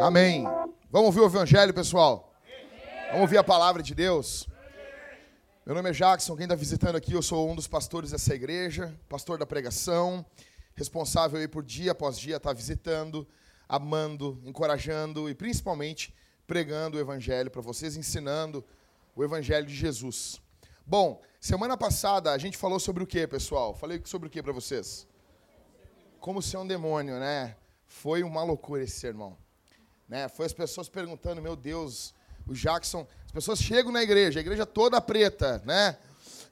Amém. Vamos ouvir o Evangelho, pessoal? Vamos ouvir a palavra de Deus? Meu nome é Jackson, quem está visitando aqui, eu sou um dos pastores dessa igreja, pastor da pregação, responsável aí por dia após dia estar tá visitando, amando, encorajando e principalmente pregando o Evangelho para vocês, ensinando o Evangelho de Jesus. Bom, semana passada a gente falou sobre o que, pessoal? Falei sobre o que para vocês? Como ser um demônio, né? Foi uma loucura esse sermão. Né? Foi as pessoas perguntando, meu Deus, o Jackson. As pessoas chegam na igreja, a igreja toda preta, né?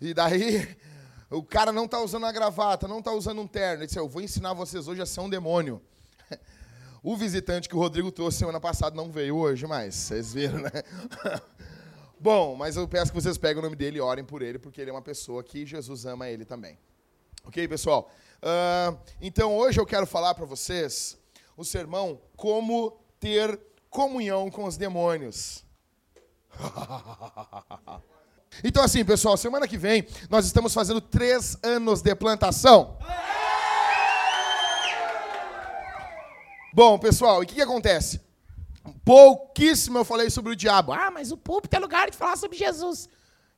E daí o cara não está usando a gravata, não está usando um terno. Ele disse: Eu vou ensinar vocês hoje a ser um demônio. O visitante que o Rodrigo trouxe semana passada não veio hoje, mas vocês viram, né? Bom, mas eu peço que vocês peguem o nome dele e orem por ele, porque ele é uma pessoa que Jesus ama ele também. Ok, pessoal? Uh, então hoje eu quero falar para vocês o sermão Como ter comunhão com os demônios. então, assim, pessoal, semana que vem nós estamos fazendo três anos de plantação. Bom, pessoal, e o que, que acontece? Pouquíssimo eu falei sobre o diabo. Ah, mas o púlpito é lugar de falar sobre Jesus.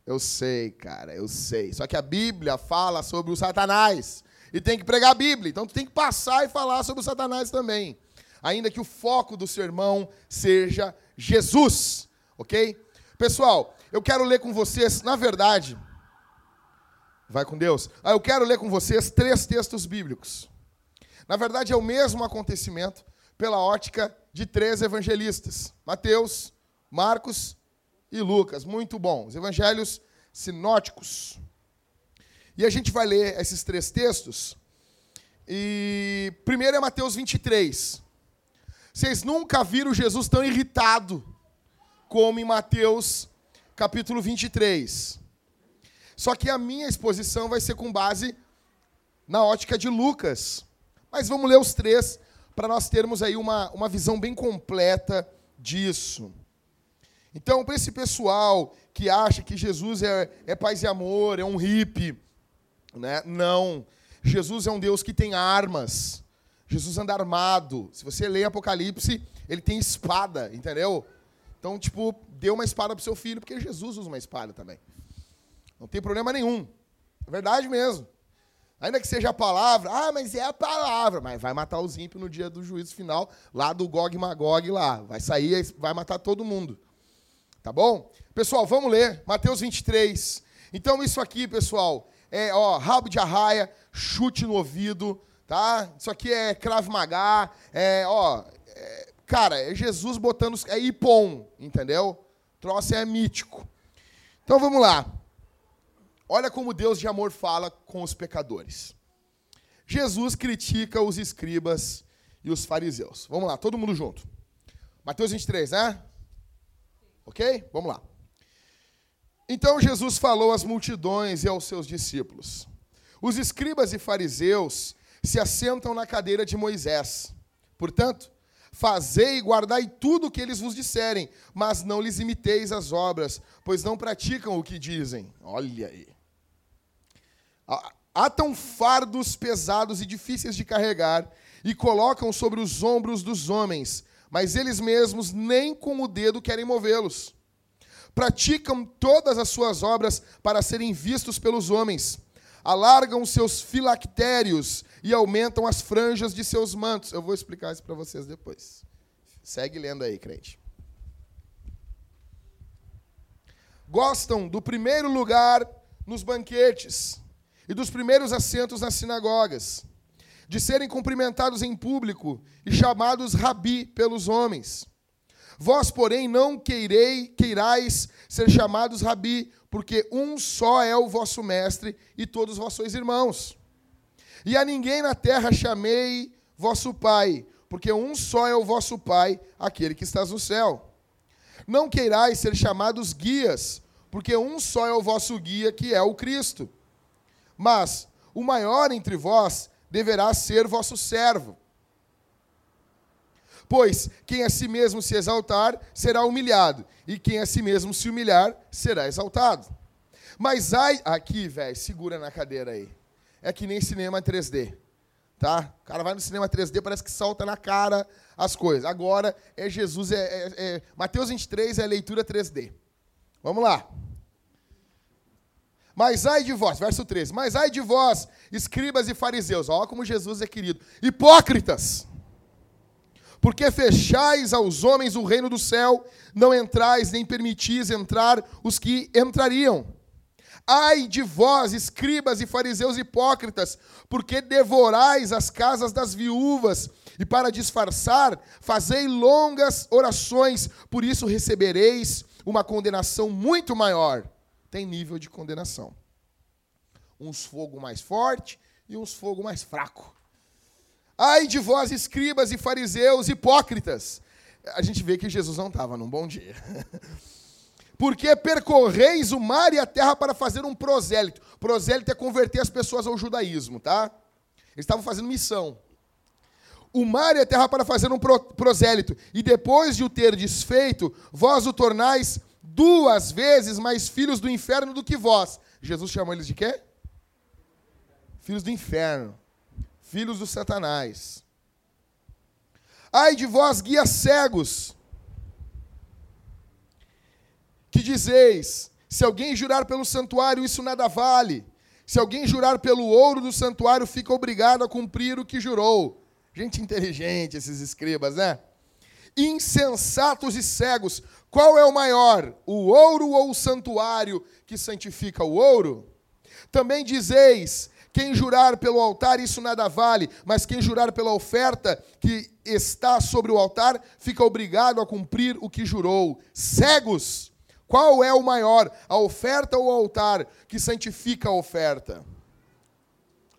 Eu sei, cara, eu sei. Só que a Bíblia fala sobre o Satanás. E tem que pregar a Bíblia. Então tu tem que passar e falar sobre o Satanás também ainda que o foco do sermão seja Jesus, ok? Pessoal, eu quero ler com vocês, na verdade, vai com Deus. Ah, eu quero ler com vocês três textos bíblicos. Na verdade, é o mesmo acontecimento pela ótica de três evangelistas: Mateus, Marcos e Lucas. Muito bom. Os evangelhos sinóticos. E a gente vai ler esses três textos. E primeiro é Mateus 23. Vocês nunca viram Jesus tão irritado como em Mateus capítulo 23. Só que a minha exposição vai ser com base na ótica de Lucas. Mas vamos ler os três para nós termos aí uma, uma visão bem completa disso. Então, para esse pessoal que acha que Jesus é, é paz e amor, é um hippie, né? não. Jesus é um Deus que tem armas. Jesus anda armado. Se você lê Apocalipse, ele tem espada, entendeu? Então, tipo, dê uma espada para o seu filho, porque Jesus usa uma espada também. Não tem problema nenhum. É verdade mesmo. Ainda que seja a palavra, ah, mas é a palavra, mas vai matar os ímpios no dia do juízo final, lá do Gog Magog lá. Vai sair, vai matar todo mundo. Tá bom? Pessoal, vamos ler Mateus 23. Então, isso aqui, pessoal, é ó, rabo de arraia, chute no ouvido, tá? Isso aqui é Krav Maga, é, ó, é, cara, é Jesus botando, é Ipom, entendeu? O troço é mítico. Então vamos lá. Olha como Deus de amor fala com os pecadores. Jesus critica os escribas e os fariseus. Vamos lá, todo mundo junto. Mateus 23, né? Ok? Vamos lá. Então Jesus falou às multidões e aos seus discípulos: Os escribas e fariseus se assentam na cadeira de Moisés. Portanto, fazei e guardai tudo o que eles vos disserem, mas não lhes imiteis as obras, pois não praticam o que dizem. Olha aí. Atam fardos pesados e difíceis de carregar e colocam sobre os ombros dos homens, mas eles mesmos nem com o dedo querem movê-los. Praticam todas as suas obras para serem vistos pelos homens alargam seus filactérios e aumentam as franjas de seus mantos. Eu vou explicar isso para vocês depois. Segue lendo aí, crente. Gostam do primeiro lugar nos banquetes e dos primeiros assentos nas sinagogas, de serem cumprimentados em público e chamados rabi pelos homens. Vós, porém, não queirei, queirais ser chamados rabi, porque um só é o vosso mestre e todos vós sois irmãos. E a ninguém na terra chamei vosso pai, porque um só é o vosso pai, aquele que estás no céu. Não queirais ser chamados guias, porque um só é o vosso guia, que é o Cristo. Mas o maior entre vós deverá ser vosso servo. Pois quem a si mesmo se exaltar será humilhado, e quem a si mesmo se humilhar será exaltado. Mas ai. Aqui, velho, segura na cadeira aí. É que nem cinema 3D. Tá? O cara vai no cinema 3D, parece que salta na cara as coisas. Agora é Jesus, é, é, é Mateus 23 é leitura 3D. Vamos lá. Mas ai de vós, verso 13. Mas ai de vós, escribas e fariseus. Olha como Jesus é querido. Hipócritas! Porque fechais aos homens o reino do céu, não entrais nem permitis entrar os que entrariam. Ai de vós, escribas e fariseus hipócritas, porque devorais as casas das viúvas, e para disfarçar, fazei longas orações, por isso recebereis uma condenação muito maior. Tem nível de condenação. Uns fogo mais forte e uns fogo mais fraco. Ai de vós, escribas e fariseus hipócritas. A gente vê que Jesus não estava num bom dia. Porque percorreis o mar e a terra para fazer um prosélito. Prosélito é converter as pessoas ao judaísmo, tá? Eles estavam fazendo missão. O mar e a terra para fazer um prosélito. E depois de o ter desfeito, vós o tornais duas vezes mais filhos do inferno do que vós. Jesus chamou eles de quê? Filhos do inferno. Filhos do Satanás. Ai de vós, guias cegos, que dizeis: se alguém jurar pelo santuário, isso nada vale. Se alguém jurar pelo ouro do santuário, fica obrigado a cumprir o que jurou. Gente inteligente, esses escribas, né? Insensatos e cegos, qual é o maior, o ouro ou o santuário que santifica o ouro? Também dizeis: quem jurar pelo altar, isso nada vale, mas quem jurar pela oferta que está sobre o altar, fica obrigado a cumprir o que jurou. Cegos! Qual é o maior, a oferta ou o altar que santifica a oferta?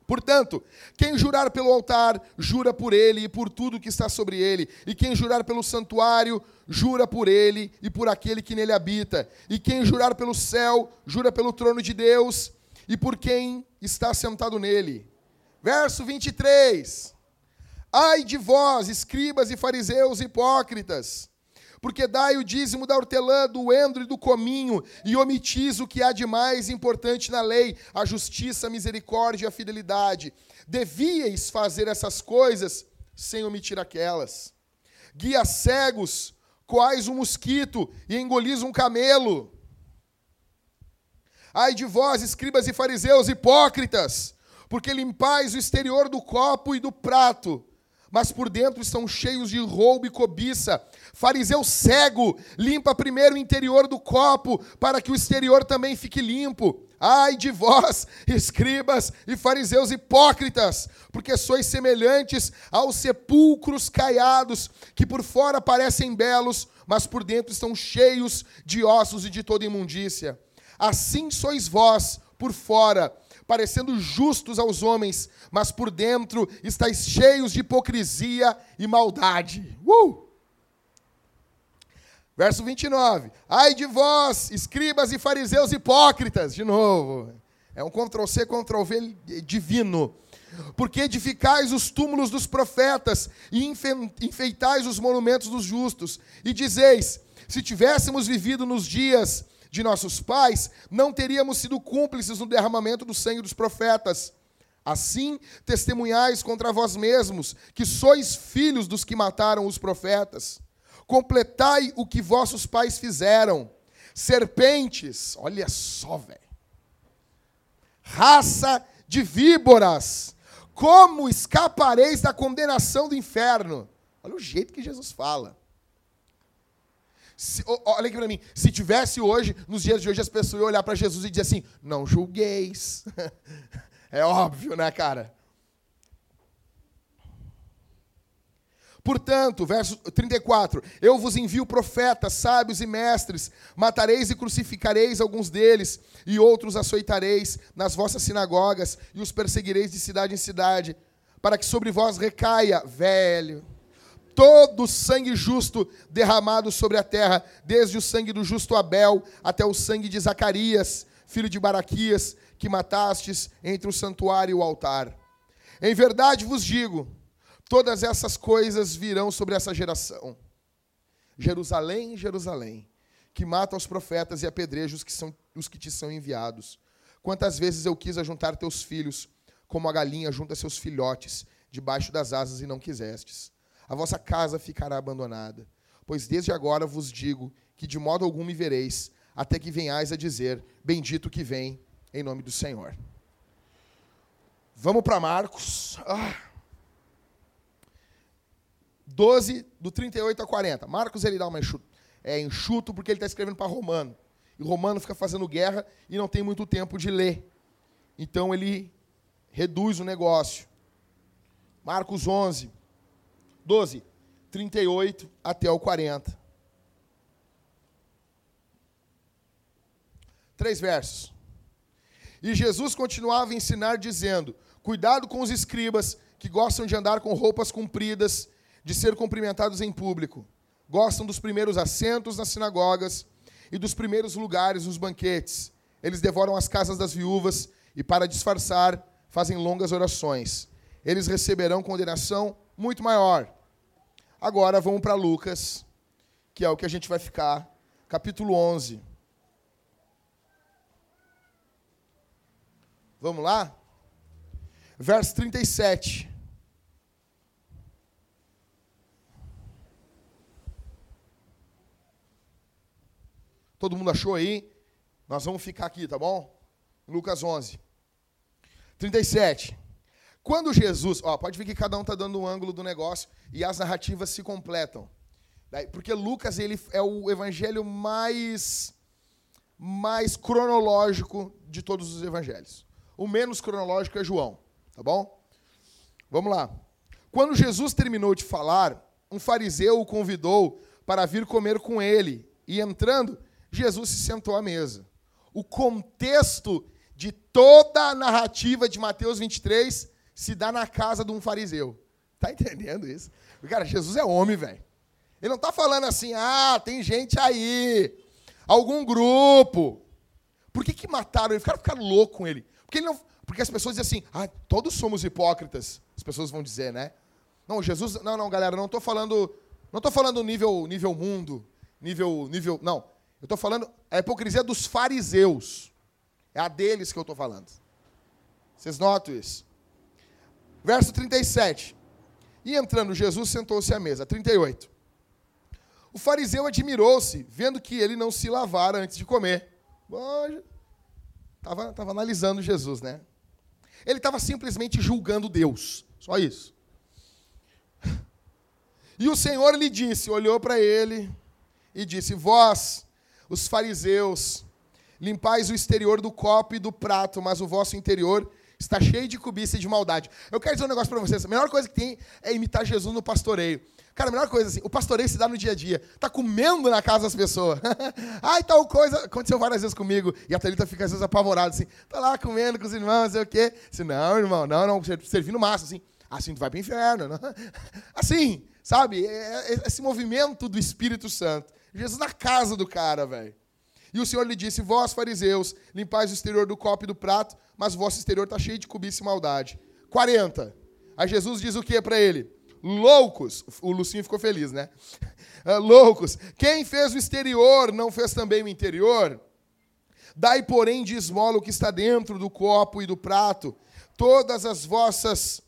Portanto, quem jurar pelo altar, jura por ele e por tudo que está sobre ele. E quem jurar pelo santuário, jura por ele e por aquele que nele habita. E quem jurar pelo céu, jura pelo trono de Deus e por quem está sentado nele. Verso 23. Ai de vós, escribas e fariseus hipócritas, porque dai o dízimo da hortelã, do endro e do cominho, e omitis o que há de mais importante na lei, a justiça, a misericórdia e a fidelidade. Devíeis fazer essas coisas sem omitir aquelas. Guia cegos, quais um mosquito, e engolis um camelo. Ai de vós, escribas e fariseus, hipócritas, porque limpais o exterior do copo e do prato, mas por dentro estão cheios de roubo e cobiça. Fariseu cego, limpa primeiro o interior do copo, para que o exterior também fique limpo. Ai de vós, escribas e fariseus hipócritas, porque sois semelhantes aos sepulcros caiados, que por fora parecem belos, mas por dentro estão cheios de ossos e de toda imundícia. Assim sois vós por fora, parecendo justos aos homens, mas por dentro estáis cheios de hipocrisia e maldade. Uh! Verso 29. Ai de vós, escribas e fariseus hipócritas. De novo. É um Ctrl-C, Ctrl-V divino. Porque edificais os túmulos dos profetas e enfeitais os monumentos dos justos. E dizeis: se tivéssemos vivido nos dias de nossos pais, não teríamos sido cúmplices no derramamento do sangue dos profetas. Assim, testemunhais contra vós mesmos, que sois filhos dos que mataram os profetas. Completai o que vossos pais fizeram. Serpentes, olha só, velho. Raça de víboras, como escapareis da condenação do inferno? Olha o jeito que Jesus fala. Se, olha aqui para mim. Se tivesse hoje, nos dias de hoje, as pessoas iam olhar para Jesus e dizer assim: não julgueis. é óbvio, né, cara? Portanto, verso 34: Eu vos envio profetas, sábios e mestres, matareis e crucificareis alguns deles, e outros açoitareis nas vossas sinagogas, e os perseguireis de cidade em cidade, para que sobre vós recaia, velho todo o sangue justo derramado sobre a terra, desde o sangue do justo Abel até o sangue de Zacarias, filho de Baraquias, que matastes entre o santuário e o altar. Em verdade vos digo, todas essas coisas virão sobre essa geração. Jerusalém, Jerusalém, que mata os profetas e apedreja os que são os que te são enviados. Quantas vezes eu quis ajuntar teus filhos, como a galinha junta seus filhotes, debaixo das asas, e não quisestes. A vossa casa ficará abandonada. Pois desde agora vos digo que de modo algum me vereis, até que venhais a dizer: Bendito que vem em nome do Senhor. Vamos para Marcos. Ah. 12, do 38 a 40. Marcos ele dá uma enxuto, é, enxuto porque ele está escrevendo para Romano. E Romano fica fazendo guerra e não tem muito tempo de ler. Então ele reduz o negócio. Marcos 11, 12, 38 até o 40. Três versos. E Jesus continuava a ensinar, dizendo: Cuidado com os escribas, que gostam de andar com roupas compridas, de ser cumprimentados em público. Gostam dos primeiros assentos nas sinagogas e dos primeiros lugares nos banquetes. Eles devoram as casas das viúvas e, para disfarçar, fazem longas orações. Eles receberão condenação muito maior. Agora vamos para Lucas, que é o que a gente vai ficar, capítulo 11. Vamos lá? Verso 37. Todo mundo achou aí? Nós vamos ficar aqui, tá bom? Lucas 11. 37. Quando Jesus, ó, pode ver que cada um está dando um ângulo do negócio e as narrativas se completam. Porque Lucas ele é o evangelho mais mais cronológico de todos os evangelhos. O menos cronológico é João, tá bom? Vamos lá. Quando Jesus terminou de falar, um fariseu o convidou para vir comer com ele, e entrando, Jesus se sentou à mesa. O contexto de toda a narrativa de Mateus 23 se dá na casa de um fariseu. Tá entendendo isso? Cara, Jesus é homem, velho. Ele não está falando assim, ah, tem gente aí, algum grupo. Por que, que mataram ele? Ficaram, ficaram loucos com ele. Porque, ele não, porque as pessoas dizem assim, ah, todos somos hipócritas. As pessoas vão dizer, né? Não, Jesus, não, não, galera, não estou falando, não estou falando nível, nível mundo, nível, nível, não. Eu estou falando a hipocrisia dos fariseus. É a deles que eu estou falando. Vocês notam isso? Verso 37. E entrando Jesus, sentou-se à mesa. 38. O fariseu admirou-se, vendo que ele não se lavara antes de comer. Estava tava analisando Jesus, né? Ele estava simplesmente julgando Deus. Só isso. E o Senhor lhe disse, olhou para ele e disse: Vós, os fariseus, limpais o exterior do copo e do prato, mas o vosso interior está cheio de cobiça e de maldade. Eu quero dizer um negócio para vocês. A melhor coisa que tem é imitar Jesus no pastoreio. Cara, a melhor coisa assim, o pastoreio se dá no dia a dia. Tá comendo na casa das pessoas. Ai, tal coisa. Aconteceu várias vezes comigo. E a Thalita fica às vezes apavorada, assim. Tá lá comendo com os irmãos, não sei o quê. Assim, não, irmão, não, não. Servindo massa, assim. Assim tu vai para o inferno. Não? Assim, sabe? É, é, esse movimento do Espírito Santo. Jesus na casa do cara, velho. E o Senhor lhe disse: Vós, fariseus, limpais o exterior do copo e do prato, mas o vosso exterior está cheio de cobiça e maldade. 40. Aí Jesus diz o que para ele? Loucos. O Lucinho ficou feliz, né? Ah, loucos. Quem fez o exterior não fez também o interior? Dai, porém, de esmola o que está dentro do copo e do prato. Todas as vossas.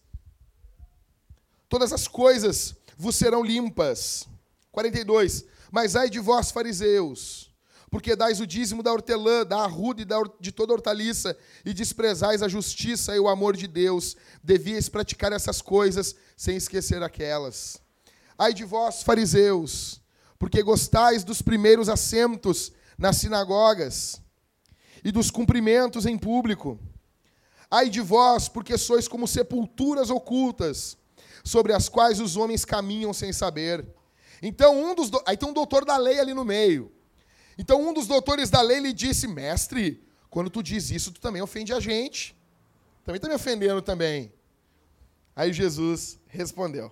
Todas as coisas vos serão limpas. 42. Mas ai de vós, fariseus, porque dais o dízimo da hortelã, da arruda e da, de toda hortaliça, e desprezais a justiça e o amor de Deus. Devíeis praticar essas coisas sem esquecer aquelas. Ai de vós, fariseus, porque gostais dos primeiros assentos nas sinagogas e dos cumprimentos em público. Ai de vós, porque sois como sepulturas ocultas, sobre as quais os homens caminham sem saber. Então, um dos. Do... Aí tem um doutor da lei ali no meio. Então, um dos doutores da lei lhe disse: Mestre, quando tu diz isso, tu também ofende a gente. Também está me ofendendo também. Aí Jesus respondeu: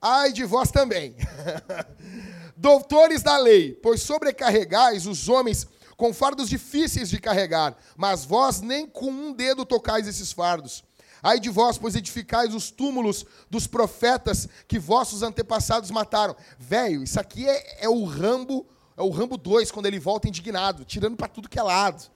Ai de vós também, doutores da lei, pois sobrecarregais os homens com fardos difíceis de carregar, mas vós nem com um dedo tocais esses fardos. Ai de vós, pois edificais os túmulos dos profetas que vossos antepassados mataram. Velho, isso aqui é, é o Rambo, é o Rambo 2, quando ele volta indignado, tirando para tudo que é lado.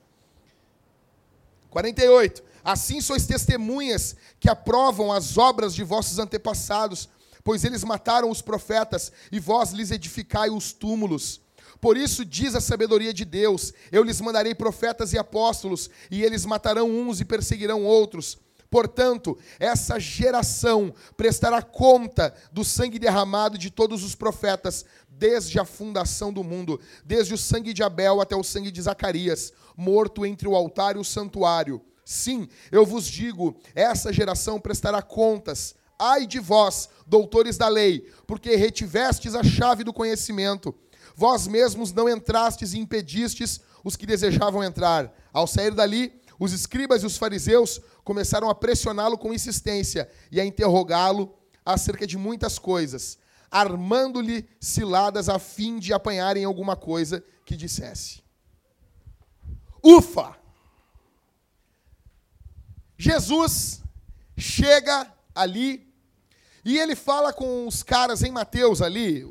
48. Assim sois testemunhas que aprovam as obras de vossos antepassados, pois eles mataram os profetas e vós lhes edificai os túmulos. Por isso diz a sabedoria de Deus: Eu lhes mandarei profetas e apóstolos, e eles matarão uns e perseguirão outros. Portanto, essa geração prestará conta do sangue derramado de todos os profetas, desde a fundação do mundo, desde o sangue de Abel até o sangue de Zacarias, morto entre o altar e o santuário. Sim, eu vos digo: essa geração prestará contas. Ai de vós, doutores da lei, porque retivestes a chave do conhecimento. Vós mesmos não entrastes e impedistes os que desejavam entrar. Ao sair dali, os escribas e os fariseus começaram a pressioná-lo com insistência e a interrogá-lo acerca de muitas coisas, armando-lhe ciladas a fim de apanharem alguma coisa que dissesse. Ufa! Jesus chega ali e ele fala com os caras em Mateus ali.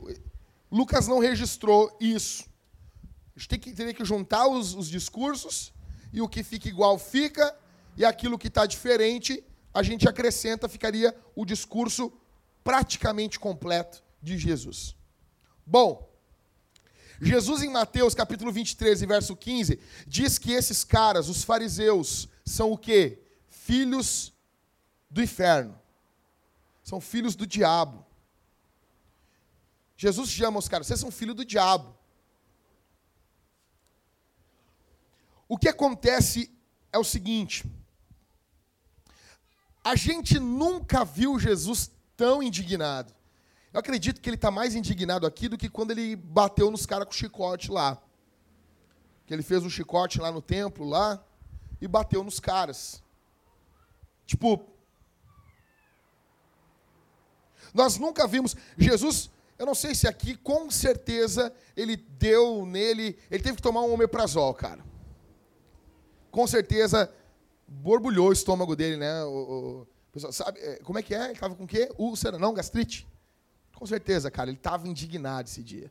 Lucas não registrou isso. A gente tem que, teria que juntar os, os discursos e o que fica igual fica, e aquilo que está diferente a gente acrescenta, ficaria o discurso praticamente completo de Jesus. Bom, Jesus em Mateus capítulo 23 verso 15 diz que esses caras, os fariseus, são o quê? filhos do inferno. São filhos do diabo. Jesus chama os caras, vocês são filhos do diabo. O que acontece é o seguinte: a gente nunca viu Jesus tão indignado. Eu acredito que ele está mais indignado aqui do que quando ele bateu nos caras com chicote lá. Que ele fez um chicote lá no templo lá e bateu nos caras. Tipo, nós nunca vimos. Jesus, eu não sei se aqui, com certeza, ele deu nele. Ele teve que tomar um omeprazol, cara. Com certeza, borbulhou o estômago dele, né? O, o pessoal, sabe é, como é que é? Ele estava com o quê? Úlcera, não? Gastrite? Com certeza, cara, ele estava indignado esse dia.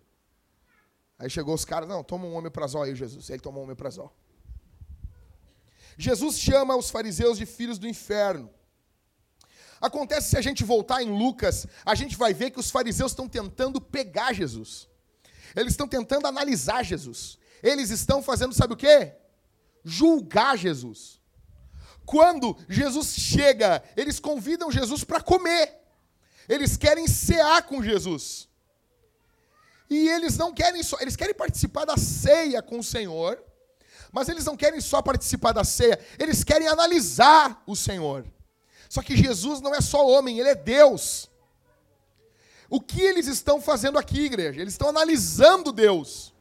Aí chegou os caras, não, toma um omeprazol aí, Jesus. Ele tomou um omeprazol. Jesus chama os fariseus de filhos do inferno. Acontece se a gente voltar em Lucas, a gente vai ver que os fariseus estão tentando pegar Jesus. Eles estão tentando analisar Jesus. Eles estão fazendo, sabe o quê? Julgar Jesus. Quando Jesus chega, eles convidam Jesus para comer. Eles querem cear com Jesus. E eles não querem só, eles querem participar da ceia com o Senhor, mas eles não querem só participar da ceia, eles querem analisar o Senhor. Só que Jesus não é só homem, ele é Deus. O que eles estão fazendo aqui, igreja? Eles estão analisando Deus.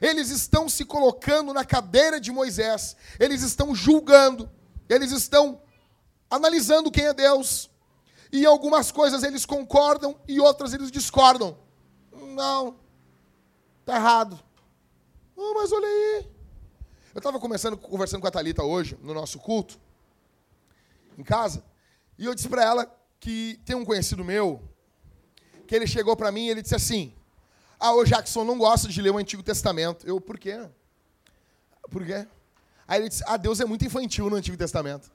Eles estão se colocando na cadeira de Moisés. Eles estão julgando. Eles estão analisando quem é Deus. E algumas coisas eles concordam e outras eles discordam. Não, está errado. Oh, mas olha aí. Eu estava conversando com a Thalita hoje, no nosso culto, em casa, e eu disse para ela que tem um conhecido meu, que ele chegou para mim e ele disse assim, ah, o Jackson não gosta de ler o Antigo Testamento. Eu, por quê? Por quê? Aí ele disse, ah, Deus é muito infantil no Antigo Testamento.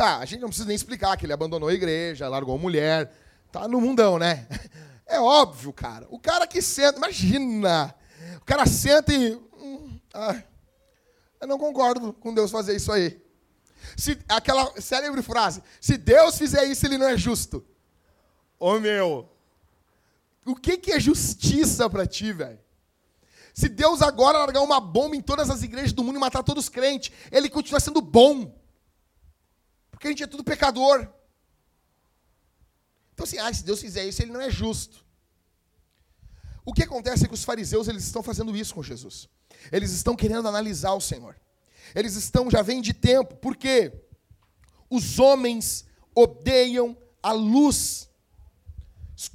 Tá, a gente não precisa nem explicar que ele abandonou a igreja, largou a mulher, tá no mundão, né? É óbvio, cara. O cara que senta, imagina, o cara senta e. Hum, ah, eu não concordo com Deus fazer isso aí. Se, aquela célebre frase: se Deus fizer isso, ele não é justo. Ô meu, o que, que é justiça para ti, velho? Se Deus agora largar uma bomba em todas as igrejas do mundo e matar todos os crentes, ele continua sendo bom. Porque a gente é tudo pecador. Então, assim, ah, se Deus fizer isso, ele não é justo. O que acontece é que os fariseus eles estão fazendo isso com Jesus. Eles estão querendo analisar o Senhor. Eles estão, já vem de tempo, porque os homens odeiam a luz.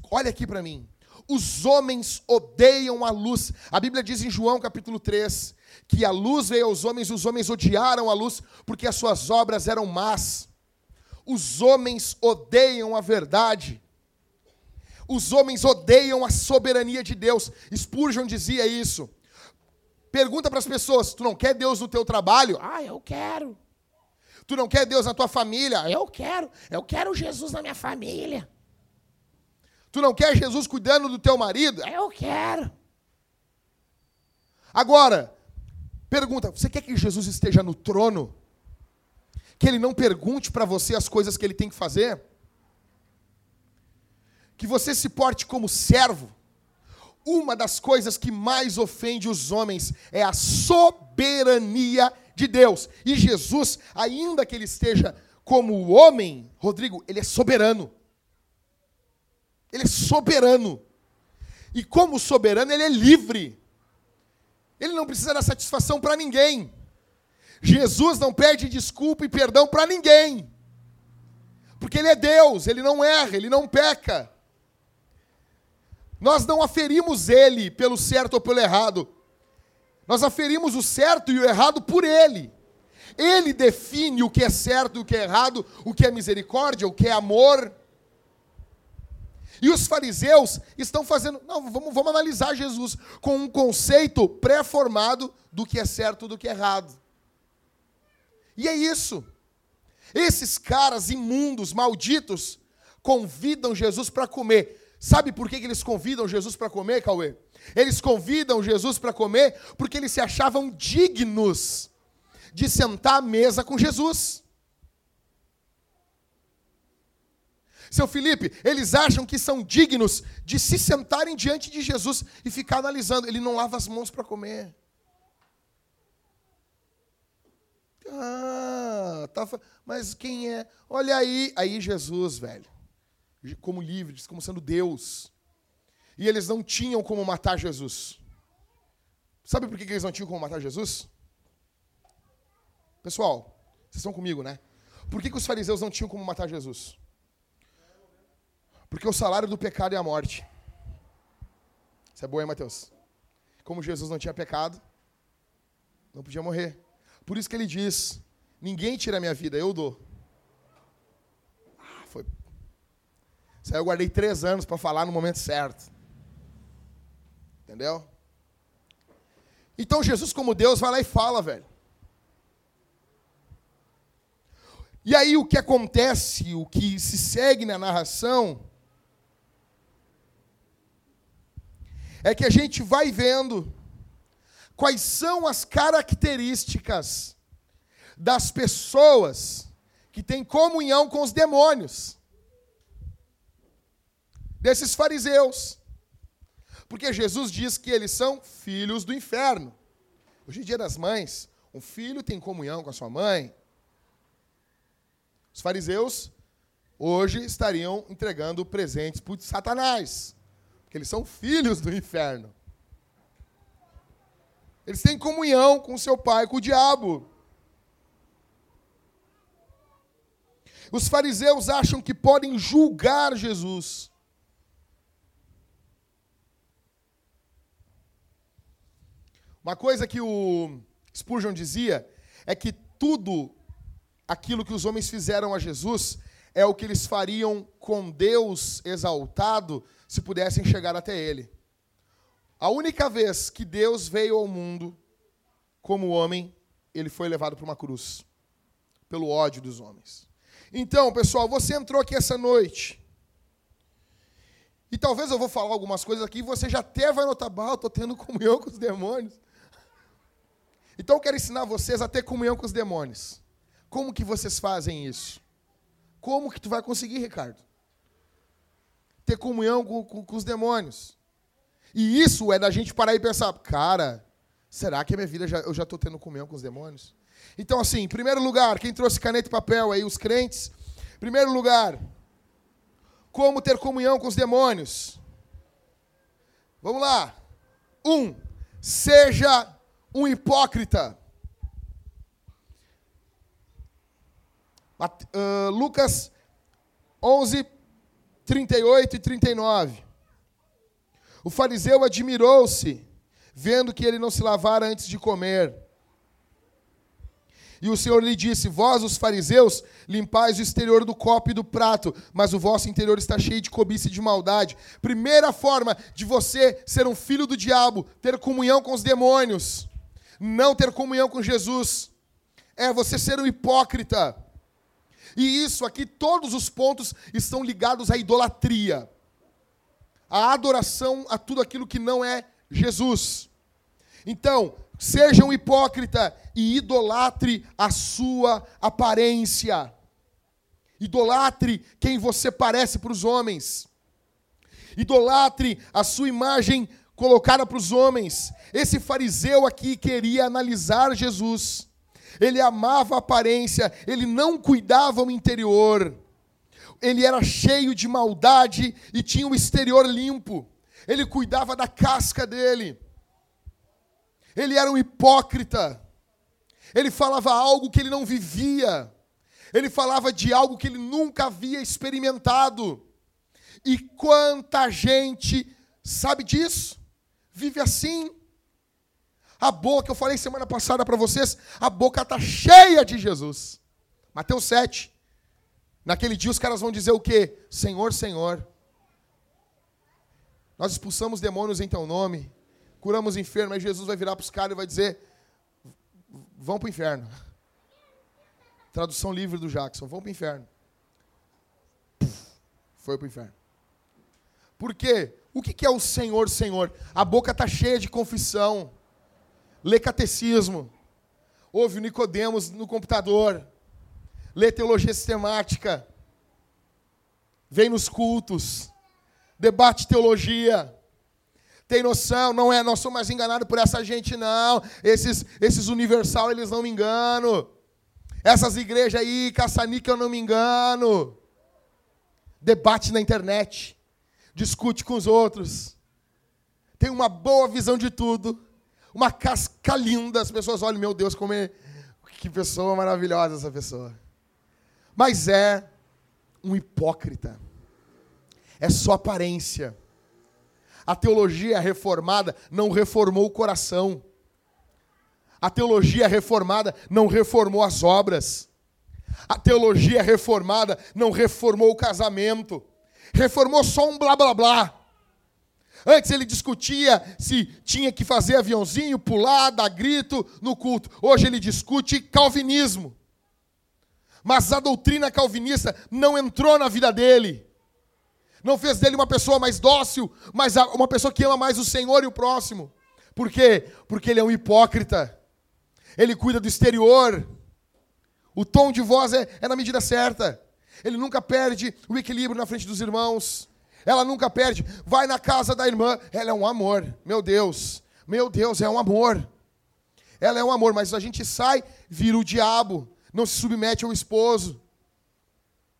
Olha aqui para mim. Os homens odeiam a luz. A Bíblia diz em João capítulo 3 que a luz veio aos homens, os homens odiaram a luz porque as suas obras eram más. Os homens odeiam a verdade Os homens odeiam a soberania de Deus. Spurgeon dizia isso. Pergunta para as pessoas: tu não quer Deus no teu trabalho? Ah, eu quero. Tu não quer Deus na tua família? Eu quero. Eu quero Jesus na minha família. Tu não quer Jesus cuidando do teu marido? Eu quero. Agora, pergunta: você quer que Jesus esteja no trono? Que ele não pergunte para você as coisas que ele tem que fazer? Que você se porte como servo? Uma das coisas que mais ofende os homens é a soberania de Deus. E Jesus, ainda que ele esteja como homem, Rodrigo, ele é soberano. Ele é soberano. E como soberano, ele é livre. Ele não precisa dar satisfação para ninguém. Jesus não pede desculpa e perdão para ninguém. Porque ele é Deus, ele não erra, ele não peca. Nós não aferimos ele pelo certo ou pelo errado. Nós aferimos o certo e o errado por ele. Ele define o que é certo e o que é errado, o que é misericórdia, o que é amor. E os fariseus estão fazendo. Não, vamos, vamos analisar Jesus com um conceito pré-formado do que é certo e do que é errado. E é isso. Esses caras imundos, malditos, convidam Jesus para comer. Sabe por que, eles convidam Jesus para comer, Cauê? Eles convidam Jesus para comer porque eles se achavam dignos de sentar à mesa com Jesus. Seu Felipe, eles acham que são dignos de se sentarem diante de Jesus e ficar analisando. Ele não lava as mãos para comer. Ah, tá, mas quem é? Olha aí, aí Jesus, velho, como livre, como sendo Deus. E eles não tinham como matar Jesus. Sabe por que eles não tinham como matar Jesus? Pessoal, vocês estão comigo, né? Por que, que os fariseus não tinham como matar Jesus? Porque o salário do pecado é a morte. Isso é bom, hein, Mateus? Como Jesus não tinha pecado, não podia morrer. Por isso que ele diz: Ninguém tira a minha vida, eu dou. Ah, foi. Isso aí eu guardei três anos para falar no momento certo. Entendeu? Então Jesus, como Deus, vai lá e fala, velho. E aí o que acontece, o que se segue na narração, é que a gente vai vendo quais são as características das pessoas que têm comunhão com os demônios, desses fariseus. Porque Jesus diz que eles são filhos do inferno. Hoje é dia das mães, um filho tem comunhão com a sua mãe. Os fariseus hoje estariam entregando presentes para Satanás que eles são filhos do inferno. Eles têm comunhão com seu pai, com o diabo. Os fariseus acham que podem julgar Jesus. Uma coisa que o Spurgeon dizia é que tudo aquilo que os homens fizeram a Jesus é o que eles fariam com Deus exaltado se pudessem chegar até Ele. A única vez que Deus veio ao mundo como homem, ele foi levado para uma cruz, pelo ódio dos homens. Então, pessoal, você entrou aqui essa noite. E talvez eu vou falar algumas coisas aqui e você já até vai notar, bah, eu estou tendo comunhão com os demônios. Então eu quero ensinar vocês a ter comunhão com os demônios. Como que vocês fazem isso? Como que tu vai conseguir, Ricardo? Ter comunhão com, com, com os demônios. E isso é da gente parar e pensar, cara, será que a minha vida já, eu já estou tendo comunhão com os demônios? Então, assim, em primeiro lugar, quem trouxe caneta e papel aí, os crentes. Em primeiro lugar, como ter comunhão com os demônios. Vamos lá. Um, seja um hipócrita. Uh, Lucas 11, 38 e 39. O fariseu admirou-se, vendo que ele não se lavara antes de comer. E o Senhor lhe disse: Vós, os fariseus, limpais o exterior do copo e do prato, mas o vosso interior está cheio de cobiça e de maldade. Primeira forma de você ser um filho do diabo, ter comunhão com os demônios, não ter comunhão com Jesus, é você ser um hipócrita. E isso aqui, todos os pontos estão ligados à idolatria, à adoração a tudo aquilo que não é Jesus. Então, seja um hipócrita e idolatre a sua aparência. Idolatre quem você parece para os homens. Idolatre a sua imagem colocada para os homens. Esse fariseu aqui queria analisar Jesus ele amava a aparência, ele não cuidava o interior. Ele era cheio de maldade e tinha o exterior limpo. Ele cuidava da casca dele. Ele era um hipócrita. Ele falava algo que ele não vivia. Ele falava de algo que ele nunca havia experimentado. E quanta gente sabe disso? Vive assim. A boca, eu falei semana passada para vocês, a boca está cheia de Jesus. Mateus 7. Naquele dia os caras vão dizer o quê? Senhor, Senhor. Nós expulsamos demônios em teu nome, curamos enfermos, aí Jesus vai virar para os caras e vai dizer: vão para o inferno. Tradução livre do Jackson: vão para o inferno. foi para o inferno. Por quê? O que é o Senhor, Senhor? A boca está cheia de confissão lê catecismo, ouve o Nicodemos no computador, lê teologia sistemática, vem nos cultos, debate teologia. Tem noção, não é, nós somos mais enganados por essa gente não. Esses esses universal, eles não me enganam. Essas igrejas aí, caçanica, eu não me engano. Debate na internet. Discute com os outros. Tem uma boa visão de tudo uma casca linda, as pessoas olham, meu Deus, como é, que pessoa maravilhosa essa pessoa. Mas é um hipócrita. É só aparência. A teologia reformada não reformou o coração. A teologia reformada não reformou as obras. A teologia reformada não reformou o casamento. Reformou só um blá blá blá. Antes ele discutia se tinha que fazer aviãozinho, pular, dar grito no culto. Hoje ele discute calvinismo. Mas a doutrina calvinista não entrou na vida dele. Não fez dele uma pessoa mais dócil, mas uma pessoa que ama mais o Senhor e o próximo. Por quê? Porque ele é um hipócrita. Ele cuida do exterior. O tom de voz é, é na medida certa. Ele nunca perde o equilíbrio na frente dos irmãos. Ela nunca perde. Vai na casa da irmã, ela é um amor. Meu Deus, meu Deus, é um amor. Ela é um amor, mas a gente sai, vira o diabo, não se submete ao esposo,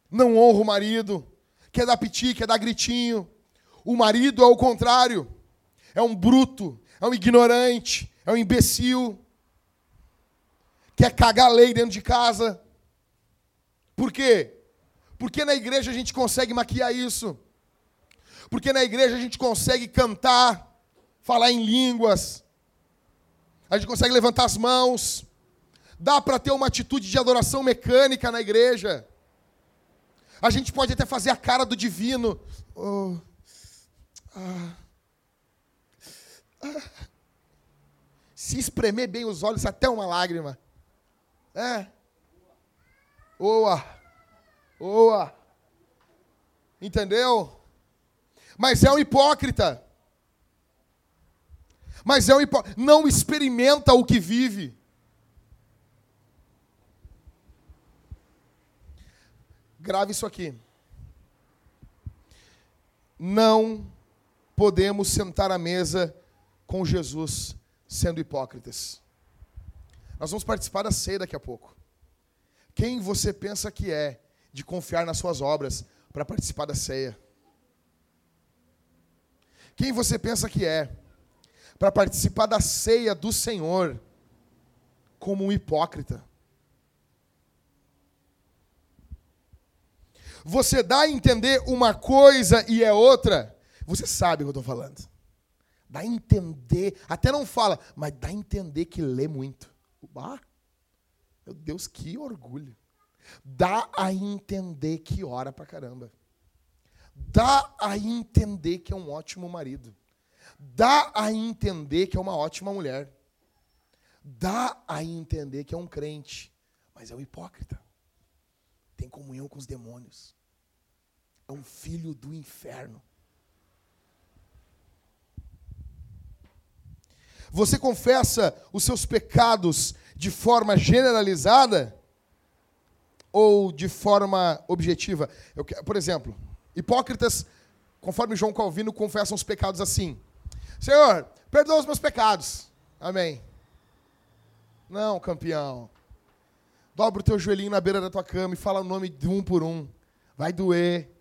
não honra o marido, quer dar piti, quer dar gritinho. O marido é o contrário, é um bruto, é um ignorante, é um imbecil, quer cagar lei dentro de casa. Por quê? Porque na igreja a gente consegue maquiar isso. Porque na igreja a gente consegue cantar, falar em línguas, a gente consegue levantar as mãos, dá para ter uma atitude de adoração mecânica na igreja. A gente pode até fazer a cara do divino. Oh, ah, ah, se espremer bem os olhos até uma lágrima. É. Oa. Oa. Entendeu? Mas é um hipócrita. Mas é um hipócrita. Não experimenta o que vive. Grave isso aqui. Não podemos sentar à mesa com Jesus sendo hipócritas. Nós vamos participar da ceia daqui a pouco. Quem você pensa que é de confiar nas suas obras para participar da ceia? Quem você pensa que é para participar da ceia do Senhor como um hipócrita? Você dá a entender uma coisa e é outra. Você sabe o que eu estou falando. Dá a entender, até não fala, mas dá a entender que lê muito. Ah, Meu Deus, que orgulho. Dá a entender que ora pra caramba. Dá a entender que é um ótimo marido. Dá a entender que é uma ótima mulher. Dá a entender que é um crente, mas é um hipócrita. Tem comunhão com os demônios. É um filho do inferno. Você confessa os seus pecados de forma generalizada ou de forma objetiva? Eu, por exemplo, hipócritas, conforme João Calvino, confessam os pecados assim: Senhor, perdoa os meus pecados. Amém. Não, campeão. Dobra o teu joelhinho na beira da tua cama e fala o nome de um por um. Vai doer.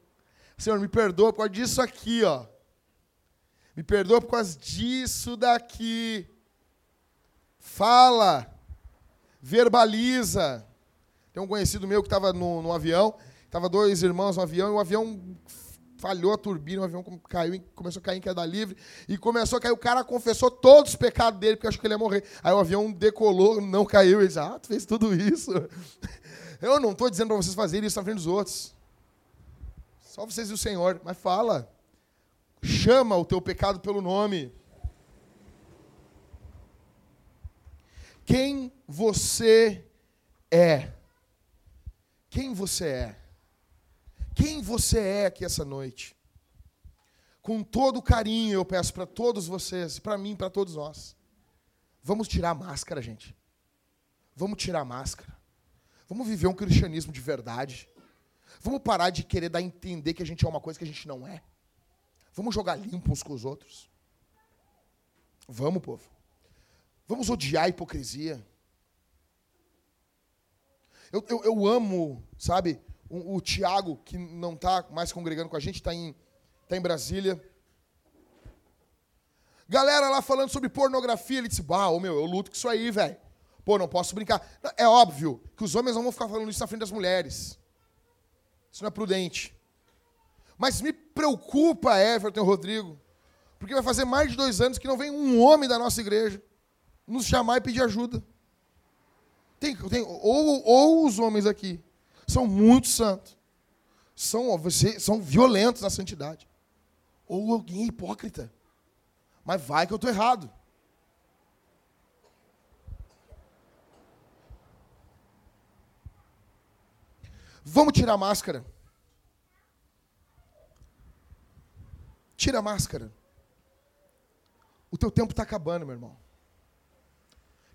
Senhor, me perdoa por causa disso aqui, ó. Me perdoa por causa disso daqui. Fala. Verbaliza. Tem um conhecido meu que estava no, no avião. Estava dois irmãos no avião e o avião falhou a turbina, o avião caiu, começou a cair em queda livre, e começou a cair, o cara confessou todos os pecados dele, porque achou que ele ia morrer. Aí o avião decolou, não caiu, ele disse, ah, tu fez tudo isso. Eu não estou dizendo para vocês fazerem isso na frente dos outros. Só vocês e o Senhor, mas fala. Chama o teu pecado pelo nome. Quem você é? Quem você é? Quem você é aqui essa noite? Com todo carinho eu peço para todos vocês, para mim, para todos nós. Vamos tirar a máscara, gente. Vamos tirar a máscara. Vamos viver um cristianismo de verdade. Vamos parar de querer dar a entender que a gente é uma coisa que a gente não é. Vamos jogar limpo uns com os outros. Vamos, povo. Vamos odiar a hipocrisia. Eu, eu, eu amo, sabe, o, o Tiago, que não está mais congregando com a gente, está em, tá em Brasília. Galera lá falando sobre pornografia, ele disse, uau, meu, eu luto com isso aí, velho. Pô, não posso brincar. É óbvio que os homens não vão ficar falando isso na frente das mulheres. Isso não é prudente. Mas me preocupa, Everton Rodrigo, porque vai fazer mais de dois anos que não vem um homem da nossa igreja nos chamar e pedir ajuda. Tem, tem, ou, ou os homens aqui são muito santos, são, são violentos na santidade, ou alguém é hipócrita. Mas vai que eu estou errado. Vamos tirar a máscara. Tira a máscara. O teu tempo está acabando, meu irmão.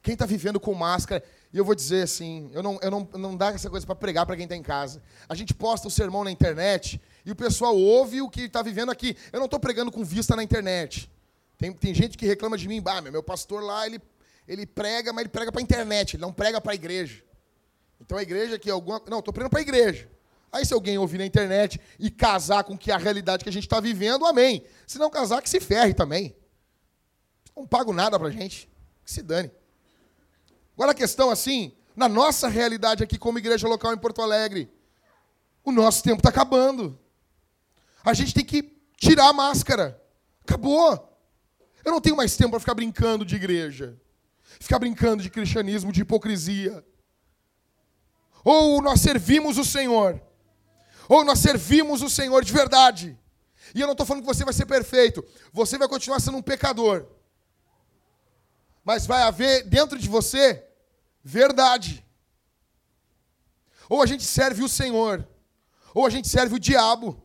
Quem está vivendo com máscara, e eu vou dizer assim, eu não, eu não, não dá essa coisa para pregar para quem está em casa. A gente posta o sermão na internet e o pessoal ouve o que está vivendo aqui. Eu não estou pregando com vista na internet. Tem, tem gente que reclama de mim, bah, meu pastor lá, ele, ele prega, mas ele prega para a internet, ele não prega para a igreja. Então a igreja que alguma. Não, estou pregando para a igreja. Aí se alguém ouvir na internet e casar com que a realidade que a gente está vivendo, amém. Se não casar, que se ferre também. Não pago nada para gente. Que se dane. Agora a questão assim, na nossa realidade aqui como igreja local em Porto Alegre, o nosso tempo está acabando. A gente tem que tirar a máscara. Acabou. Eu não tenho mais tempo para ficar brincando de igreja. Ficar brincando de cristianismo, de hipocrisia. Ou nós servimos o Senhor. Ou nós servimos o Senhor de verdade. E eu não estou falando que você vai ser perfeito. Você vai continuar sendo um pecador. Mas vai haver dentro de você verdade. Ou a gente serve o Senhor, ou a gente serve o diabo.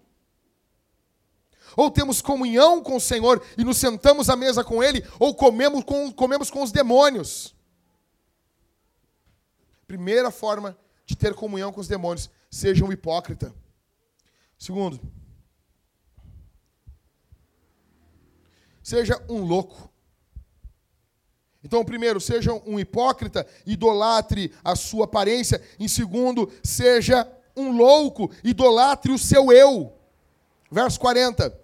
Ou temos comunhão com o Senhor e nos sentamos à mesa com Ele, ou comemos com, comemos com os demônios. Primeira forma de ter comunhão com os demônios, seja um hipócrita. Segundo, seja um louco. Então, primeiro, seja um hipócrita, idolatre a sua aparência. Em segundo, seja um louco, idolatre o seu eu. Verso 40.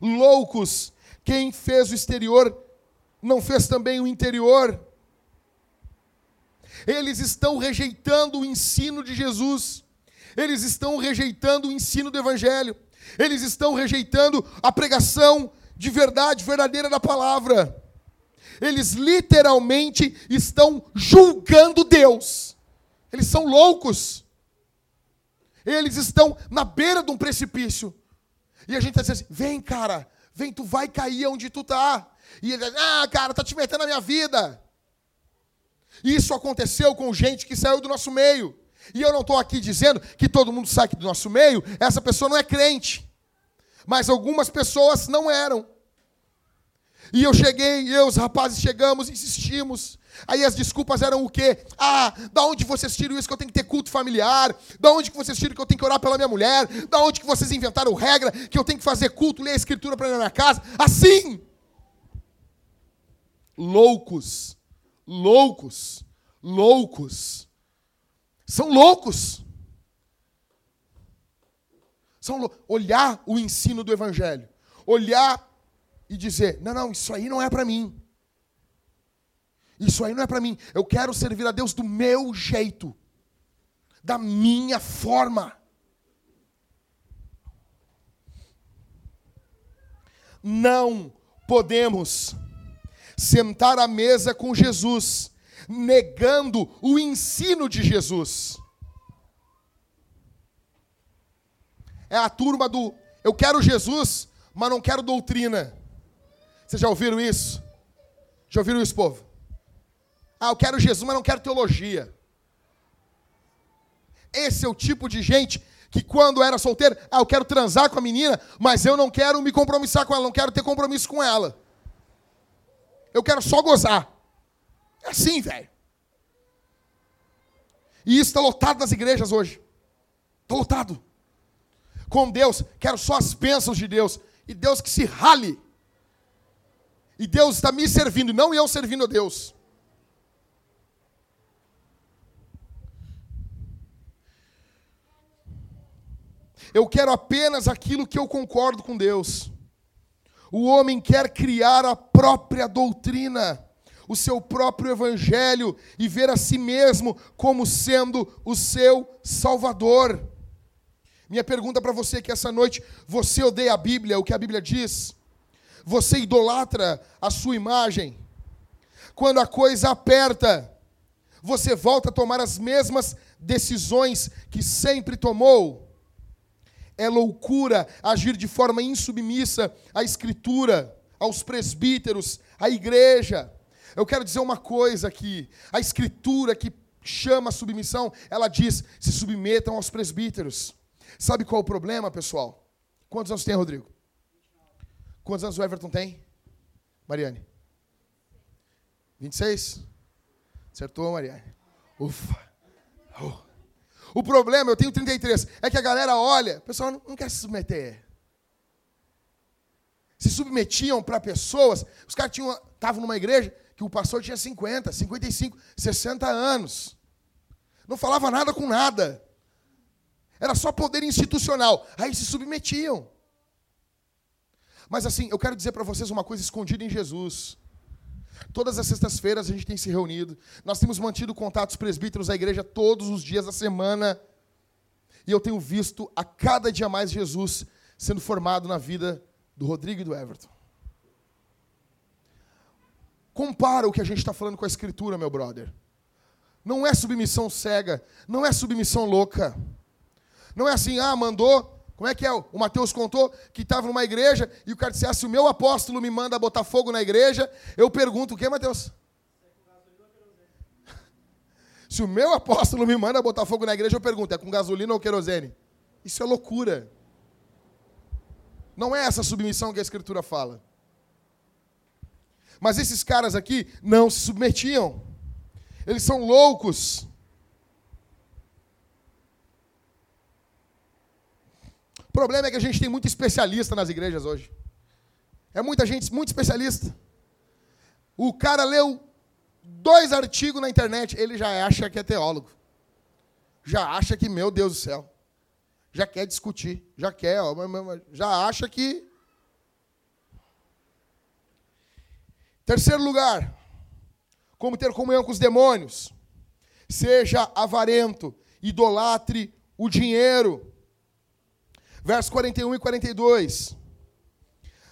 Loucos, quem fez o exterior não fez também o interior. Eles estão rejeitando o ensino de Jesus. Eles estão rejeitando o ensino do evangelho. Eles estão rejeitando a pregação de verdade verdadeira da palavra. Eles literalmente estão julgando Deus. Eles são loucos. Eles estão na beira de um precipício. E a gente está dizendo assim: vem, cara, vem, tu vai cair onde tu está. E ele, ah, cara, tá te metendo na minha vida. Isso aconteceu com gente que saiu do nosso meio. E eu não estou aqui dizendo que todo mundo sai do nosso meio, essa pessoa não é crente. Mas algumas pessoas não eram. E eu cheguei, eu, os rapazes chegamos, insistimos. Aí as desculpas eram o quê? Ah, da onde vocês tiram isso que eu tenho que ter culto familiar? Da onde que vocês tiram que eu tenho que orar pela minha mulher? Da onde que vocês inventaram regra que eu tenho que fazer culto, ler a escritura para ir na minha casa? Assim! Loucos, loucos, loucos. São loucos. São lou olhar o ensino do evangelho, olhar e dizer: "Não, não, isso aí não é para mim". Isso aí não é para mim. Eu quero servir a Deus do meu jeito, da minha forma. Não podemos sentar à mesa com Jesus, negando o ensino de Jesus. É a turma do eu quero Jesus, mas não quero doutrina. Vocês já ouviram isso? Já ouviram isso, povo? Ah, eu quero Jesus, mas não quero teologia. Esse é o tipo de gente que quando era solteiro, ah, eu quero transar com a menina, mas eu não quero me compromissar com ela, não quero ter compromisso com ela. Eu quero só gozar. É assim, velho. E isso está lotado nas igrejas hoje. Está lotado. Com Deus, quero só as bênçãos de Deus. E Deus que se rale. E Deus está me servindo, não eu servindo a Deus. Eu quero apenas aquilo que eu concordo com Deus. O homem quer criar a própria doutrina, o seu próprio evangelho e ver a si mesmo como sendo o seu salvador. Minha pergunta para você é que essa noite, você odeia a Bíblia, o que a Bíblia diz? Você idolatra a sua imagem? Quando a coisa aperta, você volta a tomar as mesmas decisões que sempre tomou? É loucura agir de forma insubmissa à Escritura, aos presbíteros, à igreja. Eu quero dizer uma coisa aqui: a Escritura que chama a submissão, ela diz: se submetam aos presbíteros. Sabe qual é o problema, pessoal? Quantos anos tem, Rodrigo? Quantos anos o Everton tem? Mariane? 26? Acertou, Mariane? Ufa! Oh. O problema, eu tenho 33, é que a galera olha, o pessoal não, quer se submeter. Se submetiam para pessoas, os caras estavam numa igreja que o pastor tinha 50, 55, 60 anos. Não falava nada com nada. Era só poder institucional. Aí se submetiam. Mas assim, eu quero dizer para vocês uma coisa escondida em Jesus. Todas as sextas-feiras a gente tem se reunido. Nós temos mantido contatos presbíteros da igreja todos os dias da semana. E eu tenho visto a cada dia mais Jesus sendo formado na vida do Rodrigo e do Everton. Compara o que a gente está falando com a Escritura, meu brother. Não é submissão cega, não é submissão louca. Não é assim, ah, mandou como é que é? O Mateus contou que estava numa igreja e o cara disse: ah, se o meu apóstolo me manda botar fogo na igreja, eu pergunto o que, Mateus? Se o meu apóstolo me manda botar fogo na igreja, eu pergunto: é com gasolina ou querosene? Isso é loucura. Não é essa submissão que a Escritura fala. Mas esses caras aqui não se submetiam. Eles são loucos. Problema é que a gente tem muito especialista nas igrejas hoje. É muita gente, muito especialista. O cara leu dois artigos na internet, ele já acha que é teólogo. Já acha que, meu Deus do céu. Já quer discutir, já quer, ó, já acha que. Terceiro lugar, como ter comunhão com os demônios. Seja avarento, idolatre o dinheiro. Versos 41 e 42.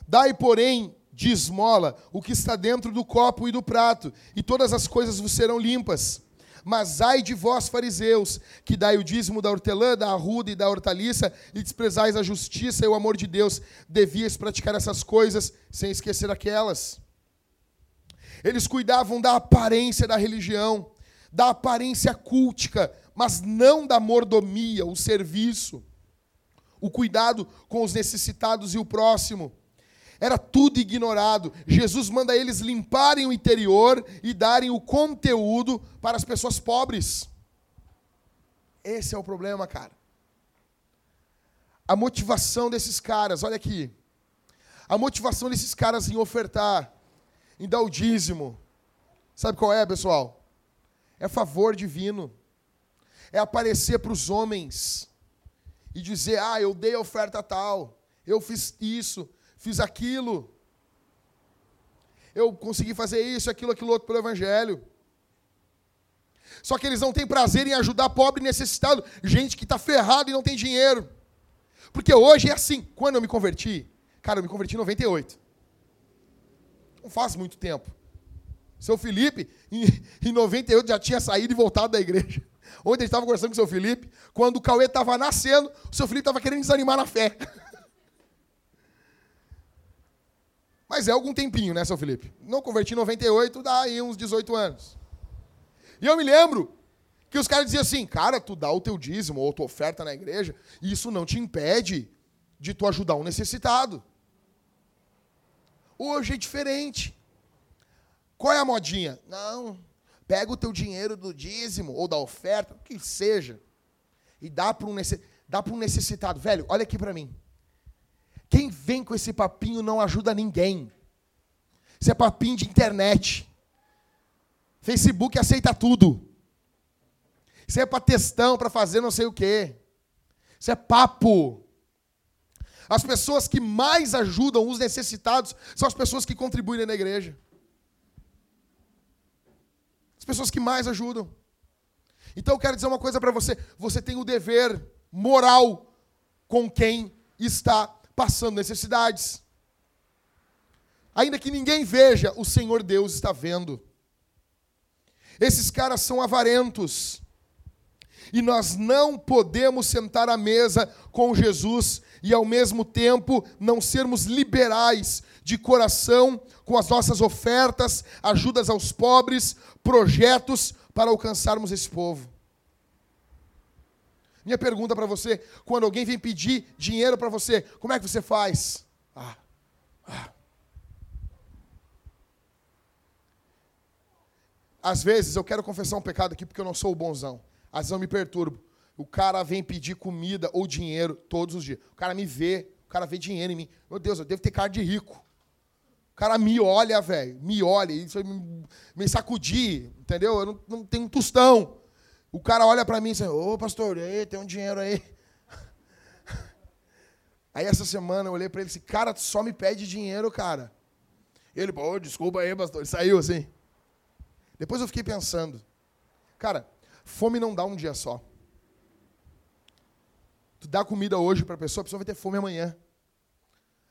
Dai, porém, de esmola o que está dentro do copo e do prato, e todas as coisas vos serão limpas. Mas ai de vós, fariseus, que dai o dízimo da hortelã, da arruda e da hortaliça, e desprezais a justiça e o amor de Deus, devias praticar essas coisas sem esquecer aquelas. Eles cuidavam da aparência da religião, da aparência cultica, mas não da mordomia, o serviço, o cuidado com os necessitados e o próximo. Era tudo ignorado. Jesus manda eles limparem o interior e darem o conteúdo para as pessoas pobres. Esse é o problema, cara. A motivação desses caras, olha aqui. A motivação desses caras em ofertar, em dar o dízimo. Sabe qual é, pessoal? É favor divino. É aparecer para os homens e dizer: ah, eu dei a oferta tal, eu fiz isso, fiz aquilo. Eu consegui fazer isso, aquilo, aquilo outro pelo Evangelho. Só que eles não têm prazer em ajudar pobre e necessitado, gente que está ferrado e não tem dinheiro. Porque hoje é assim. Quando eu me converti, cara, eu me converti em 98. Não faz muito tempo. Seu Felipe, em, em 98, já tinha saído e voltado da igreja. Ontem estava conversando com o seu Felipe, quando o Cauê estava nascendo, o seu Felipe estava querendo desanimar na fé. Mas é algum tempinho, né, seu Felipe? Não converti em 98, dá aí uns 18 anos. E eu me lembro que os caras diziam assim, cara, tu dá o teu dízimo ou tua oferta na igreja, e isso não te impede de tu ajudar um necessitado. Hoje é diferente. Qual é a modinha? Não, pega o teu dinheiro do dízimo ou da oferta, o que seja, e dá para um, um necessitado. Velho, olha aqui para mim. Quem vem com esse papinho não ajuda ninguém. Isso é papinho de internet. Facebook aceita tudo. Isso é para testão, para fazer não sei o quê. Isso é papo. As pessoas que mais ajudam os necessitados são as pessoas que contribuem na igreja. As pessoas que mais ajudam. Então eu quero dizer uma coisa para você: você tem o dever moral com quem está passando necessidades. Ainda que ninguém veja, o Senhor Deus está vendo. Esses caras são avarentos. E nós não podemos sentar à mesa com Jesus e ao mesmo tempo não sermos liberais de coração com as nossas ofertas, ajudas aos pobres, projetos para alcançarmos esse povo. Minha pergunta para você: quando alguém vem pedir dinheiro para você, como é que você faz? Ah, ah. Às vezes eu quero confessar um pecado aqui porque eu não sou o bonzão. Às vezes eu me perturbo. O cara vem pedir comida ou dinheiro todos os dias. O cara me vê, o cara vê dinheiro em mim. Meu Deus, eu devo ter cara de rico. O cara me olha, velho, me olha, isso me, me sacudir, entendeu? Eu não, não tenho um tostão. O cara olha para mim e diz, ô pastor, aí, tem um dinheiro aí. Aí essa semana eu olhei para ele e disse, cara, só me pede dinheiro, cara. Ele, pô, desculpa aí, pastor. Ele saiu assim. Depois eu fiquei pensando, cara, fome não dá um dia só. Tu dá comida hoje para a pessoa, a pessoa vai ter fome amanhã.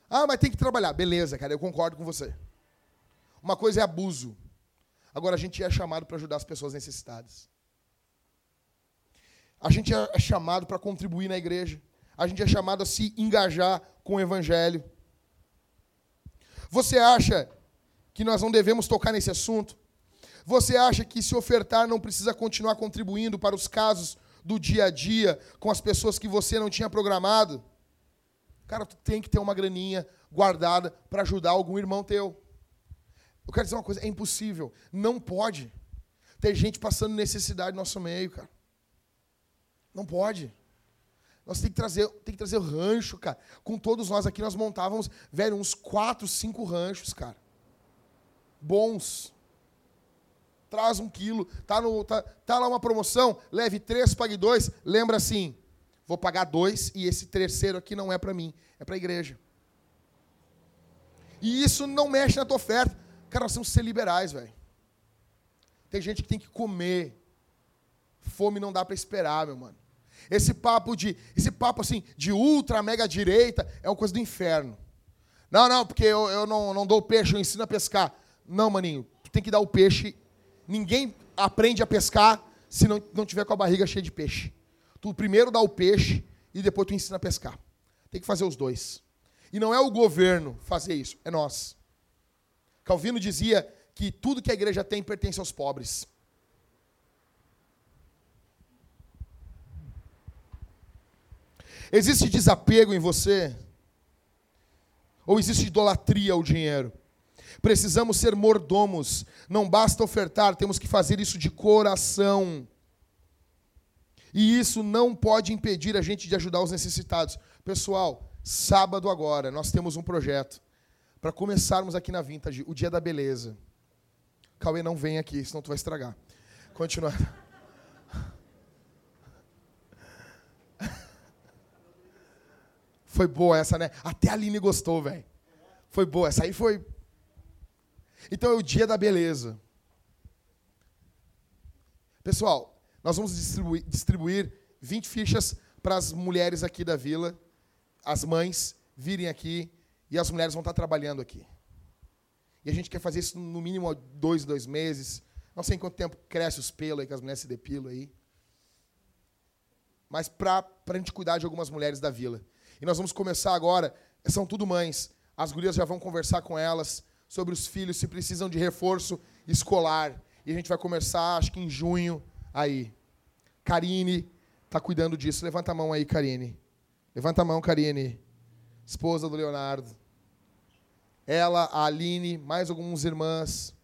Ah, mas tem que trabalhar. Beleza, cara, eu concordo com você. Uma coisa é abuso. Agora, a gente é chamado para ajudar as pessoas necessitadas. A gente é chamado para contribuir na igreja. A gente é chamado a se engajar com o evangelho. Você acha que nós não devemos tocar nesse assunto? Você acha que se ofertar não precisa continuar contribuindo para os casos do dia a dia com as pessoas que você não tinha programado? Cara, tu tem que ter uma graninha guardada para ajudar algum irmão teu. Eu quero dizer uma coisa, é impossível, não pode ter gente passando necessidade no nosso meio, cara. Não pode. Nós tem que trazer, tem que trazer rancho, cara. Com todos nós aqui nós montávamos, velho, uns quatro, cinco ranchos, cara. Bons. Traz um quilo, tá, no, tá, tá lá uma promoção, leve três, pague dois. Lembra assim, Vou pagar dois e esse terceiro aqui não é para mim, é para a igreja. E isso não mexe na tua oferta. Cara, nós temos que ser liberais, velho. Tem gente que tem que comer. Fome não dá para esperar, meu mano. Esse papo de, esse papo assim, de ultra mega direita é uma coisa do inferno. Não, não, porque eu, eu não, não dou peixe, eu ensino a pescar. Não, maninho, tu tem que dar o peixe. Ninguém aprende a pescar se não, não tiver com a barriga cheia de peixe. Tu primeiro dá o peixe e depois tu ensina a pescar. Tem que fazer os dois. E não é o governo fazer isso, é nós. Calvino dizia que tudo que a igreja tem pertence aos pobres. Existe desapego em você? Ou existe idolatria ao dinheiro? Precisamos ser mordomos. Não basta ofertar, temos que fazer isso de coração. E isso não pode impedir a gente de ajudar os necessitados. Pessoal, sábado agora, nós temos um projeto para começarmos aqui na Vintage, o Dia da Beleza. Cauê, não vem aqui, senão tu vai estragar. Continuando. Foi boa essa, né? Até a Aline gostou, velho. Foi boa. Essa aí foi então é o dia da beleza. Pessoal, nós vamos distribuir, distribuir 20 fichas para as mulheres aqui da vila, as mães virem aqui e as mulheres vão estar trabalhando aqui. E a gente quer fazer isso no mínimo dois, dois meses. Não sei em quanto tempo cresce os pelos aí, que as mulheres se depilam aí. Mas para a gente cuidar de algumas mulheres da vila. E nós vamos começar agora, são tudo mães. As gurias já vão conversar com elas sobre os filhos se precisam de reforço escolar. E a gente vai começar, acho que em junho, aí. Karine está cuidando disso. Levanta a mão aí, Karine. Levanta a mão, Karine. Esposa do Leonardo. Ela, a Aline, mais algumas irmãs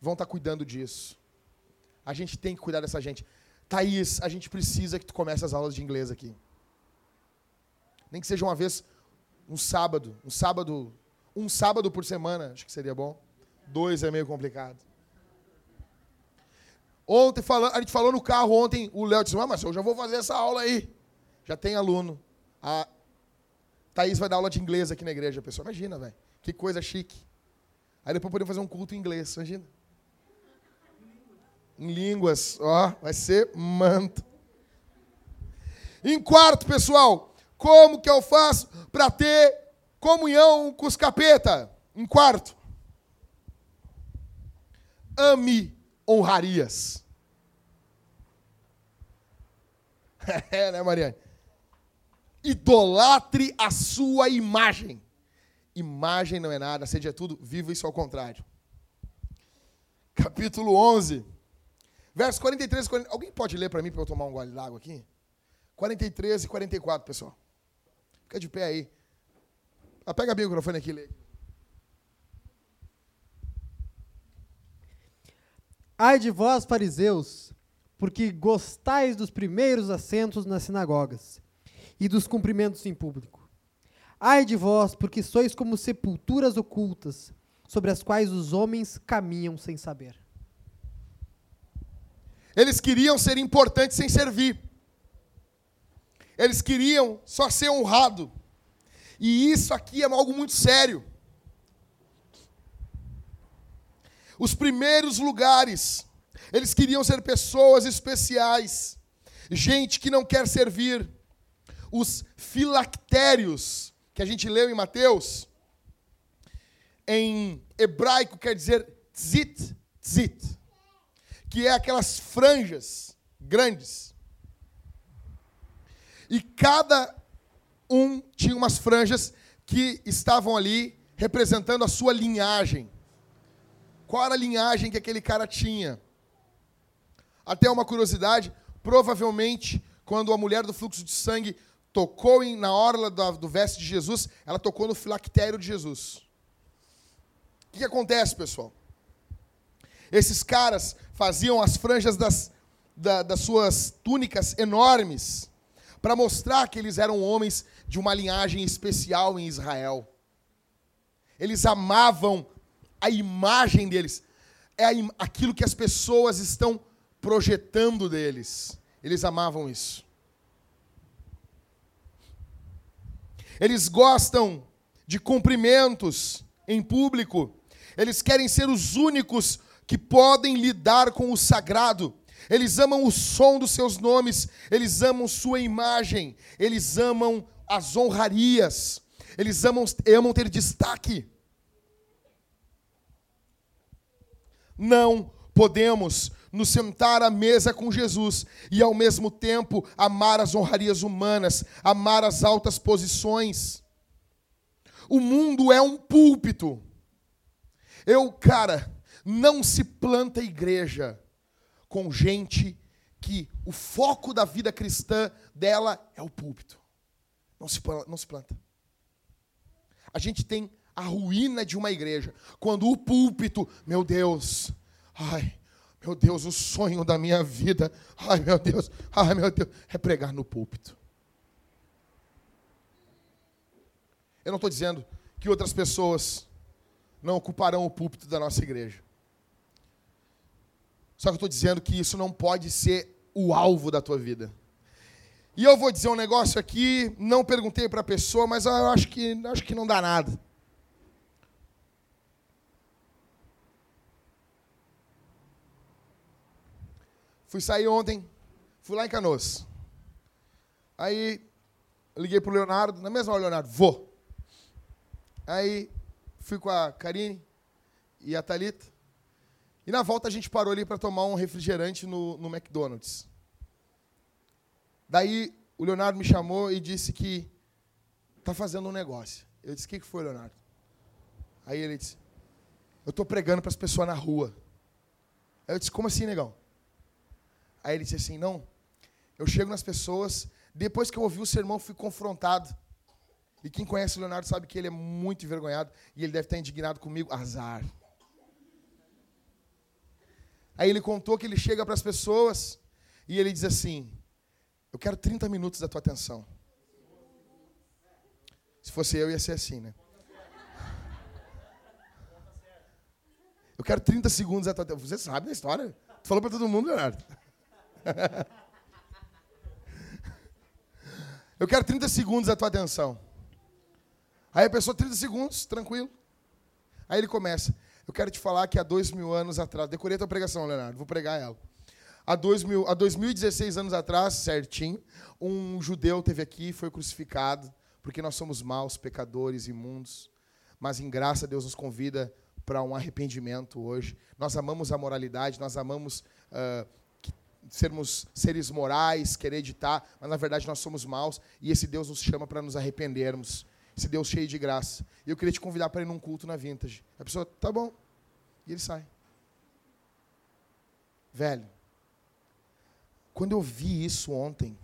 vão estar tá cuidando disso. A gente tem que cuidar dessa gente. Thaís, a gente precisa que tu comece as aulas de inglês aqui. Nem que seja uma vez, um sábado, um sábado um sábado por semana, acho que seria bom. Dois é meio complicado. Ontem, a gente falou no carro ontem, o Léo disse, ah, mas eu já vou fazer essa aula aí. Já tem aluno. A Thaís vai dar aula de inglês aqui na igreja, pessoal. Imagina, velho. Que coisa chique. Aí depois podemos fazer um culto em inglês, imagina. Em línguas, ó, vai ser manto. Em quarto, pessoal, como que eu faço para ter Comunhão com os capeta. Em quarto. Ame honrarias. É, né, Mariane? Idolatre a sua imagem. Imagem não é nada, seja tudo, viva isso ao contrário. Capítulo 11, verso 43 e 40. Alguém pode ler para mim para eu tomar um gole d'água aqui? 43 e 44, pessoal. Fica de pé aí. Ah, pega o microfone aqui, lê. Ai de vós, fariseus, porque gostais dos primeiros assentos nas sinagogas e dos cumprimentos em público. Ai de vós, porque sois como sepulturas ocultas, sobre as quais os homens caminham sem saber. Eles queriam ser importantes sem servir. Eles queriam só ser honrado. E isso aqui é algo muito sério. Os primeiros lugares, eles queriam ser pessoas especiais, gente que não quer servir. Os filactérios, que a gente leu em Mateus, em hebraico quer dizer tzit, tzit, que é aquelas franjas grandes. E cada um tinha umas franjas que estavam ali representando a sua linhagem. Qual era a linhagem que aquele cara tinha? Até uma curiosidade, provavelmente, quando a mulher do fluxo de sangue tocou em, na orla do, do veste de Jesus, ela tocou no filactério de Jesus. O que, que acontece, pessoal? Esses caras faziam as franjas das, da, das suas túnicas enormes para mostrar que eles eram homens de uma linhagem especial em Israel. Eles amavam a imagem deles, é aquilo que as pessoas estão projetando deles. Eles amavam isso. Eles gostam de cumprimentos em público. Eles querem ser os únicos que podem lidar com o sagrado. Eles amam o som dos seus nomes, eles amam sua imagem, eles amam as honrarias, eles amam, amam ter destaque. Não podemos nos sentar à mesa com Jesus e, ao mesmo tempo, amar as honrarias humanas, amar as altas posições. O mundo é um púlpito. Eu, cara, não se planta igreja com gente que o foco da vida cristã dela é o púlpito. Não se, não se planta. A gente tem a ruína de uma igreja quando o púlpito, meu Deus, ai, meu Deus, o sonho da minha vida, ai meu Deus, ai meu Deus, é pregar no púlpito. Eu não estou dizendo que outras pessoas não ocuparão o púlpito da nossa igreja. Só que eu estou dizendo que isso não pode ser o alvo da tua vida. E eu vou dizer um negócio aqui, não perguntei para a pessoa, mas eu acho que, acho que não dá nada. Fui sair ontem, fui lá em Canoas. Aí liguei pro Leonardo, na mesma hora, Leonardo, vou. Aí fui com a Karine e a Talita. E na volta a gente parou ali para tomar um refrigerante no, no McDonald's. Daí o Leonardo me chamou e disse que tá fazendo um negócio. Eu disse: "O que que foi, Leonardo?" Aí ele disse: "Eu estou pregando para as pessoas na rua." Aí eu disse: "Como assim, negão?" Aí ele disse assim: Não, eu chego nas pessoas, depois que eu ouvi o sermão, fui confrontado. E quem conhece o Leonardo sabe que ele é muito envergonhado e ele deve estar indignado comigo. Azar. Aí ele contou que ele chega para as pessoas e ele diz assim: Eu quero 30 minutos da tua atenção. Se fosse eu, ia ser assim, né? Eu quero 30 segundos da tua atenção. Você sabe da história? Tu falou para todo mundo, Leonardo. Eu quero 30 segundos da tua atenção. Aí a pessoa, 30 segundos, tranquilo. Aí ele começa. Eu quero te falar que há dois mil anos atrás, decorei a tua pregação, Leonardo, vou pregar ela. Há, dois mil, há 2016 anos atrás, certinho, um judeu teve aqui e foi crucificado, porque nós somos maus, pecadores, imundos. Mas em graça Deus nos convida para um arrependimento hoje. Nós amamos a moralidade, nós amamos uh, sermos seres morais, querer editar, mas na verdade nós somos maus e esse Deus nos chama para nos arrependermos. Esse Deus cheio de graça. E eu queria te convidar para ir num culto na Vintage. A pessoa, tá bom. E ele sai. Velho, quando eu vi isso ontem,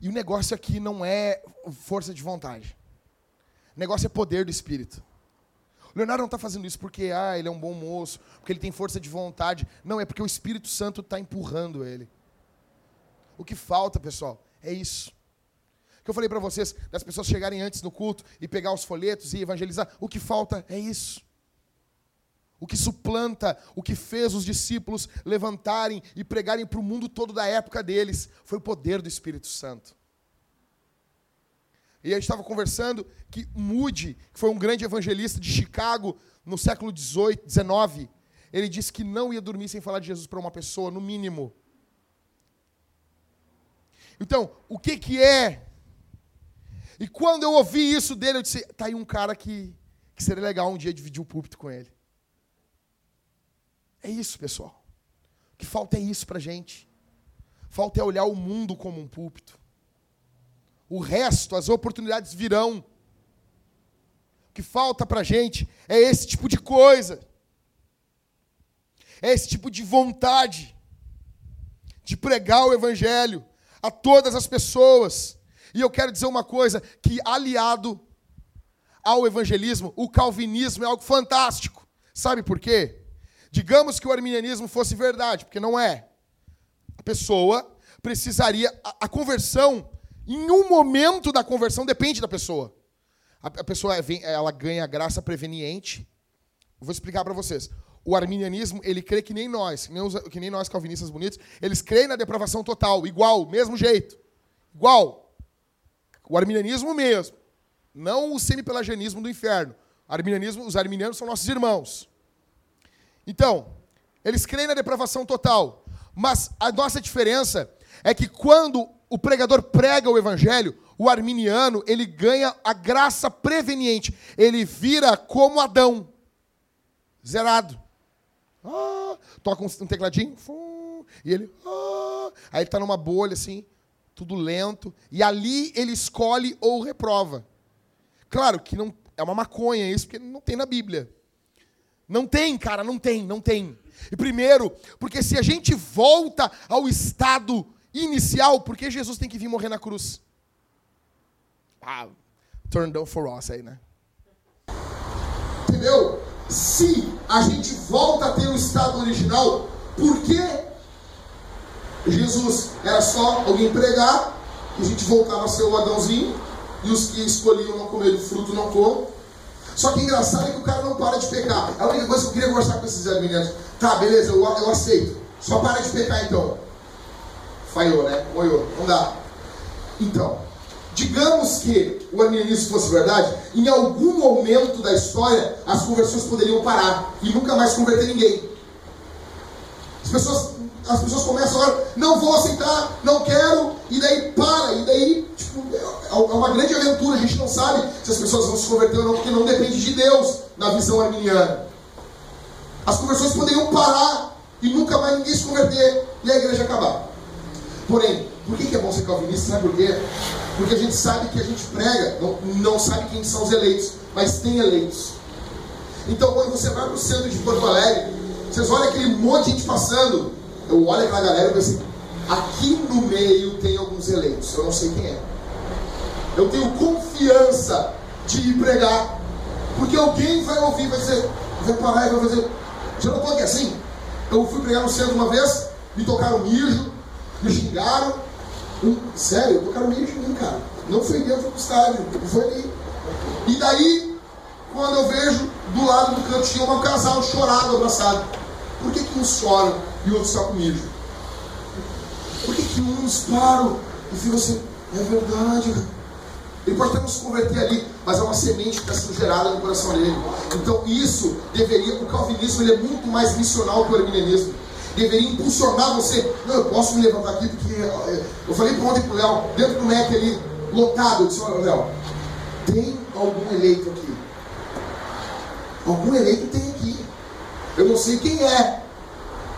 e o negócio aqui não é força de vontade. O negócio é poder do Espírito. O Leonardo não está fazendo isso porque ah, ele é um bom moço, porque ele tem força de vontade. Não, é porque o Espírito Santo está empurrando ele. O que falta, pessoal, é isso. Que eu falei para vocês, das pessoas chegarem antes no culto e pegar os folhetos e evangelizar. O que falta é isso. O que suplanta, o que fez os discípulos levantarem e pregarem para o mundo todo da época deles, foi o poder do Espírito Santo. E a gente estava conversando que Moody, que foi um grande evangelista de Chicago no século XVIII, XIX, ele disse que não ia dormir sem falar de Jesus para uma pessoa, no mínimo. Então, o que, que é? E quando eu ouvi isso dele, eu disse: tá aí um cara que, que seria legal um dia dividir o púlpito com ele. É isso, pessoal. O que falta é isso para gente. Falta é olhar o mundo como um púlpito. O resto, as oportunidades virão. O que falta para a gente é esse tipo de coisa. É esse tipo de vontade de pregar o Evangelho a todas as pessoas. E eu quero dizer uma coisa: que aliado ao evangelismo, o calvinismo é algo fantástico. Sabe por quê? Digamos que o arminianismo fosse verdade, porque não é. A pessoa precisaria. A, a conversão em um momento da conversão depende da pessoa. A, pessoa ela ganha graça preveniente. vou explicar para vocês. O arminianismo, ele crê que nem nós, que nem, os, que nem nós calvinistas bonitos, eles creem na depravação total, igual, mesmo jeito. Igual. O arminianismo mesmo. Não o semipelagianismo do inferno. Arminianismo, os arminianos são nossos irmãos. Então, eles creem na depravação total. Mas a nossa diferença é que quando o pregador prega o evangelho, o arminiano, ele ganha a graça preveniente. Ele vira como Adão, zerado. ah, toca um, tecladinho, e ele, ah, aí ele está numa bolha assim, tudo lento, e ali ele escolhe ou reprova. Claro que não é uma maconha isso, porque não tem na Bíblia. Não tem, cara, não tem, não tem. E primeiro, porque se a gente volta ao estado inicial, por que Jesus tem que vir morrer na cruz? Ah, turn down for us aí, né? Entendeu? Se a gente volta a ter o estado original, por que Jesus era só alguém pregar, e a gente voltava a ser o Adãozinho, e os que escolhiam não comer do fruto não comam. Só que engraçado é que o cara não para de pecar. A única coisa que eu queria conversar com esses meninos, tá, beleza, eu, eu aceito. Só para de pecar então. Falhou, né? Moiou, não dá. Então, digamos que o animismo fosse verdade, em algum momento da história as conversões poderiam parar e nunca mais converter ninguém. As pessoas, as pessoas começam agora, não vou aceitar, não quero, e daí para, e daí tipo, é, é uma grande aventura, a gente não sabe se as pessoas vão se converter ou não, porque não depende de Deus na visão arminiana. As conversões poderiam parar e nunca mais ninguém se converter e a igreja acabar. Porém, por que, é bom ser calvinista? Sabe por quê? Porque a gente sabe que a gente prega, não, não sabe quem são os eleitos, mas tem eleitos. Então, quando você vai para o centro de Porto Alegre, vocês olham aquele monte de gente passando, eu olho aquela galera e penso assim, aqui no meio tem alguns eleitos, eu não sei quem é. Eu tenho confiança de ir pregar, porque alguém vai ouvir, vai dizer, vai parar e vai fazer. Já não aqui assim? Eu fui pregar no centro uma vez, me tocaram mijo, me xingaram. Sério, tocaram mijo em mim, cara. Não foi dentro do estádio, foi ali. E daí, quando eu vejo do lado do canto tinha um casal chorado, abraçado. Por que, que uns choram e outros só com mijo? Por que, que uns param e ficam assim, é verdade, ele pode até não se converter ali, mas é uma semente que está sendo gerada no coração dele. Então isso deveria, o calvinismo ele é muito mais missional que o arminianismo. Deveria impulsionar você. Não, eu posso me levantar aqui porque eh, eu falei para ontem para o Léo, dentro do MEC ali, lotado, eu disse, olha Léo, tem algum eleito aqui? Algum eleito tem aqui. Eu não sei quem é,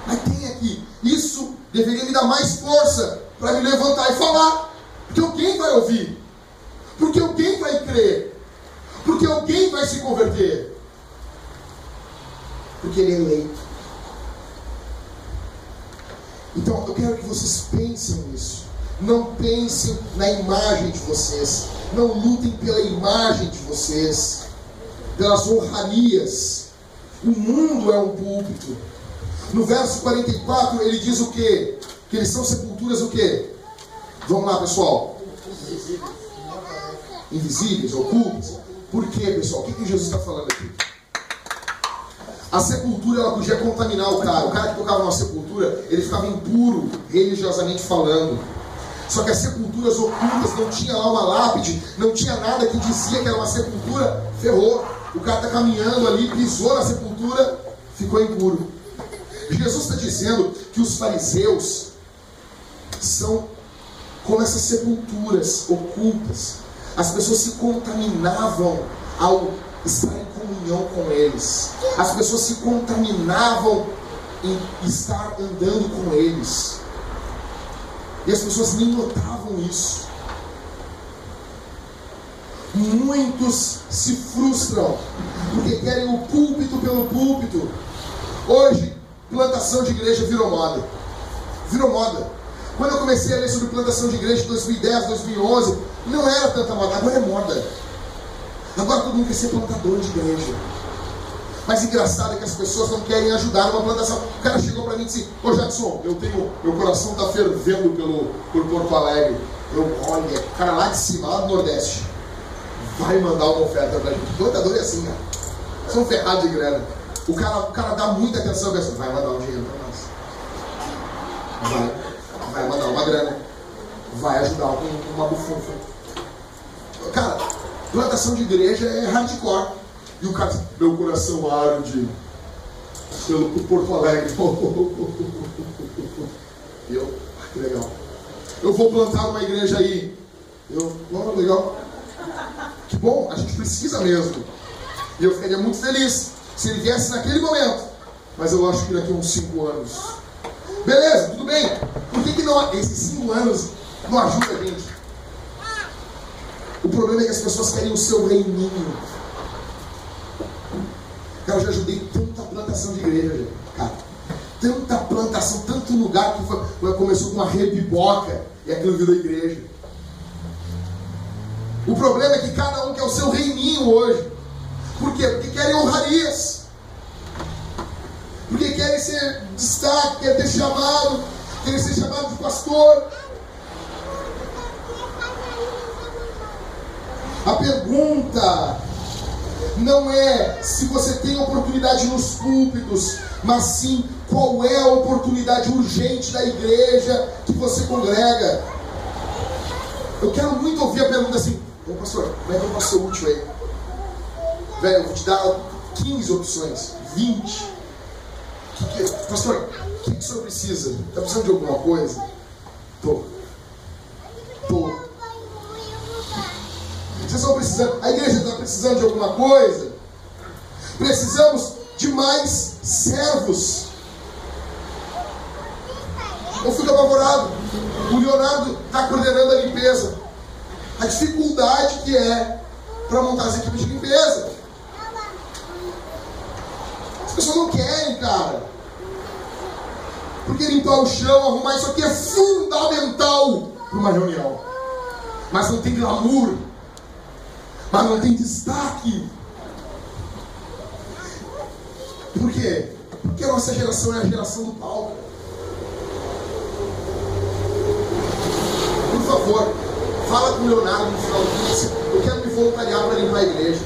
mas tem aqui. Isso deveria me dar mais força para me levantar e falar. Porque alguém vai ouvir. Porque alguém vai crer. Porque alguém vai se converter. Porque ele é eleito. Então eu quero que vocês pensem nisso. Não pensem na imagem de vocês. Não lutem pela imagem de vocês. Pelas honrarias. O mundo é um púlpito. No verso 44 ele diz o quê? Que eles são sepulturas o quê? Vamos lá, pessoal invisíveis, ocultas. Por quê, pessoal? O que, que Jesus está falando aqui? A sepultura ela podia contaminar o cara. O cara que tocava numa sepultura, ele ficava impuro, religiosamente falando. Só que as sepulturas ocultas não tinha lá uma lápide, não tinha nada que dizia que era uma sepultura, ferrou. O cara está caminhando ali, pisou na sepultura, ficou impuro. Jesus está dizendo que os fariseus são como essas sepulturas ocultas as pessoas se contaminavam ao estar em comunhão com eles. As pessoas se contaminavam em estar andando com eles. E as pessoas nem notavam isso. Muitos se frustram porque querem o púlpito pelo púlpito. Hoje, plantação de igreja virou moda. Virou moda. Quando eu comecei a ler sobre plantação de igreja em 2010, 2011, não era tanta moda, agora é moda. Agora todo mundo quer ser plantador de igreja. Mas engraçado é que as pessoas não querem ajudar numa plantação. O cara chegou para mim e disse: Ô Jackson, eu tenho, meu coração está fervendo pelo, por Porto Alegre. Eu, olha, o cara lá de cima, lá do Nordeste, vai mandar uma oferta para gente. Plantador é assim, cara. São ferrados de grana. O cara, o cara dá muita atenção e vai mandar um dinheiro para nós. Vai, vai mandar uma grana. Vai ajudar com uma bufunfa. Cara, plantação de igreja é hardcore. E o meu coração arde pelo Porto Alegre. Eu, ah, que legal. Eu vou plantar uma igreja aí. Eu, oh, legal. Que bom, a gente precisa mesmo. E eu ficaria muito feliz se ele viesse naquele momento mas eu acho que daqui a uns cinco anos. Beleza, tudo bem. Por que, que não, esses cinco anos não ajuda a gente? O problema é que as pessoas querem o seu reininho. Cara, eu já ajudei tanta plantação de igreja, cara. Tanta plantação, tanto lugar que foi, começou com uma rebiboca e aquilo virou igreja. O problema é que cada um quer o seu reininho hoje. Por quê? Porque querem honrarias. Porque querem ser destaque, querem ter chamado, querem ser chamado de pastor. A pergunta não é se você tem oportunidade nos púlpitos, mas sim qual é a oportunidade urgente da igreja que você congrega. Eu quero muito ouvir a pergunta assim: Ô pastor, como é que eu posso ser útil aí? Velho, eu vou te dar 15 opções, 20. Que que, pastor, o que, que o senhor precisa? Está precisando de alguma coisa? Tô. Tô. Vocês estão precisando, a igreja está precisando de alguma coisa? Precisamos de mais servos. Eu fico apavorado. O Leonardo está coordenando a limpeza. A dificuldade que é para montar as equipes de limpeza. As pessoas não querem, cara. Porque limpar o chão, arrumar isso aqui é fundamental para uma reunião. Mas não tem glamour. Não tem destaque. Por quê? Porque a nossa geração é a geração do palco. Por favor, fala com o Leonardo no final do dia. Eu quero me voluntariar para limpar a igreja.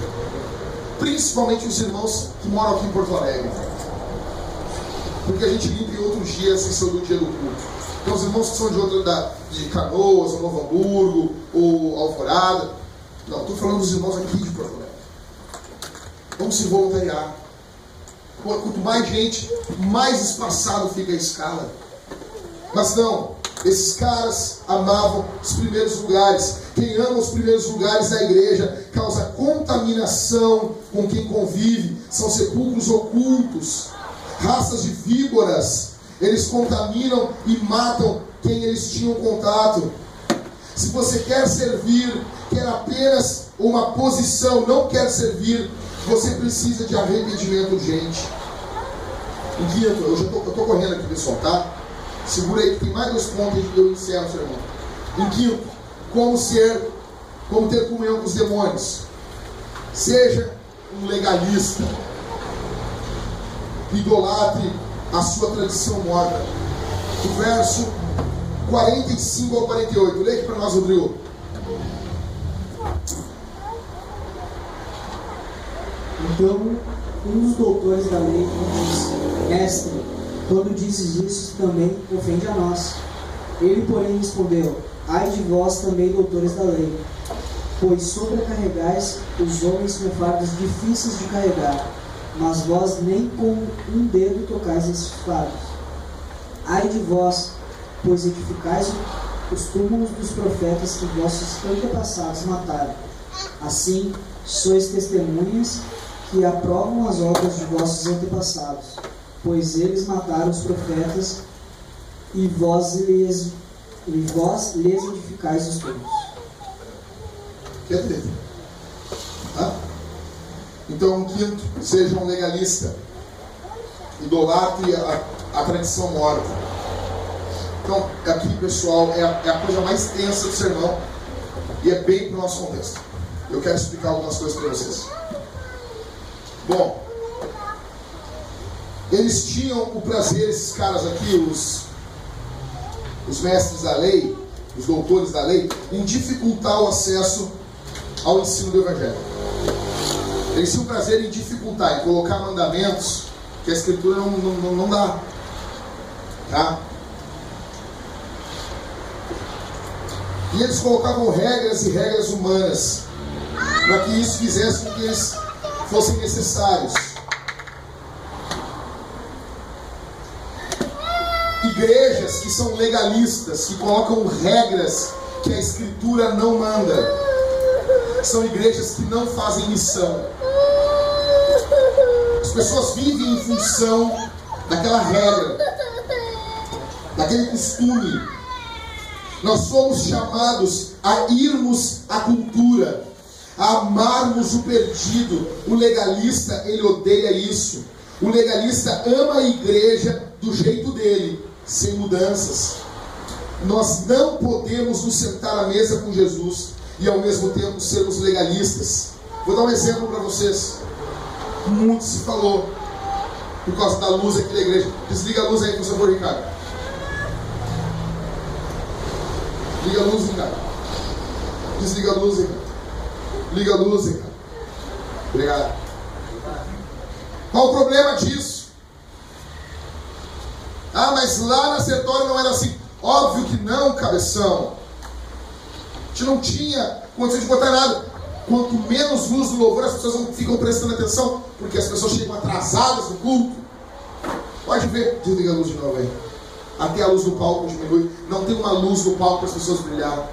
Principalmente os irmãos que moram aqui em Porto Alegre. Porque a gente limpa em outros dias sem ser do dia do culto. Então os irmãos que são de outra da, de Canoas, ou Novo Hamburgo, ou Alvorada. Não, estou falando dos irmãos aqui de Alegre. Vamos se voluntariar. Quanto mais gente, mais espaçado fica a escala. Mas não, esses caras amavam os primeiros lugares. Quem ama os primeiros lugares da igreja causa contaminação com quem convive. São sepulcros ocultos, raças de víboras. Eles contaminam e matam quem eles tinham contato. Se você quer servir, quer apenas uma posição, não quer servir, você precisa de arrependimento urgente. Em quinto, eu já estou correndo aqui, pessoal, tá? Segura aí que tem mais dois pontos e eu encerro, seu irmão. Em quinto, como ser, como ter comunhão com os demônios. Seja um legalista. Idolatre a sua tradição morta. O verso 45 ao 48. Leia aqui para nós, Rodrigo. Então, um dos doutores da lei disse: Mestre, quando dizes isso, também ofende a nós. Ele, porém, respondeu: Ai de vós também, doutores da lei, pois sobrecarregais os homens com fardos difíceis de carregar, mas vós nem com um dedo tocais esses fardos. Ai de vós, pois edificais os túmulos dos profetas que vossos antepassados mataram. Assim, sois testemunhas que aprovam as obras de vossos antepassados, pois eles mataram os profetas e vós lhes, e vós lhes edificais os túmulos. Quer dizer, tá? Então, quinto, seja um legalista, idolatre a, a tradição morta. Então, aqui, pessoal, é a, é a coisa mais tensa do sermão e é bem para o nosso contexto. Eu quero explicar algumas coisas para vocês. Bom, eles tinham o prazer, esses caras aqui, os, os mestres da lei, os doutores da lei, em dificultar o acesso ao ensino do Evangelho. Eles tinham prazer em dificultar, em colocar mandamentos que a Escritura não, não, não dá. Tá? E eles colocavam regras e regras humanas para que isso fizesse com que eles fossem necessários. Igrejas que são legalistas, que colocam regras que a Escritura não manda, são igrejas que não fazem missão. As pessoas vivem em função daquela regra, daquele costume. Nós somos chamados a irmos à cultura, a amarmos o perdido. O legalista, ele odeia isso. O legalista ama a igreja do jeito dele, sem mudanças. Nós não podemos nos sentar à mesa com Jesus e ao mesmo tempo sermos legalistas. Vou dar um exemplo para vocês. Muito se falou por causa da luz aqui da igreja. Desliga a luz aí, por favor, Ricardo. Liga a luz, Ricardo. Desliga a luz, Ricardo. Liga a luz, Ricardo. Obrigado. Qual o problema disso? Ah, mas lá na Sertório não era assim. Óbvio que não, cabeção. A gente não tinha condição de botar nada. Quanto menos luz do louvor, as pessoas não ficam prestando atenção, porque as pessoas chegam atrasadas no culto. Pode ver, desliga a luz de novo aí. Até a luz do palco diminui. Não tem uma luz no palco para as pessoas brilhar.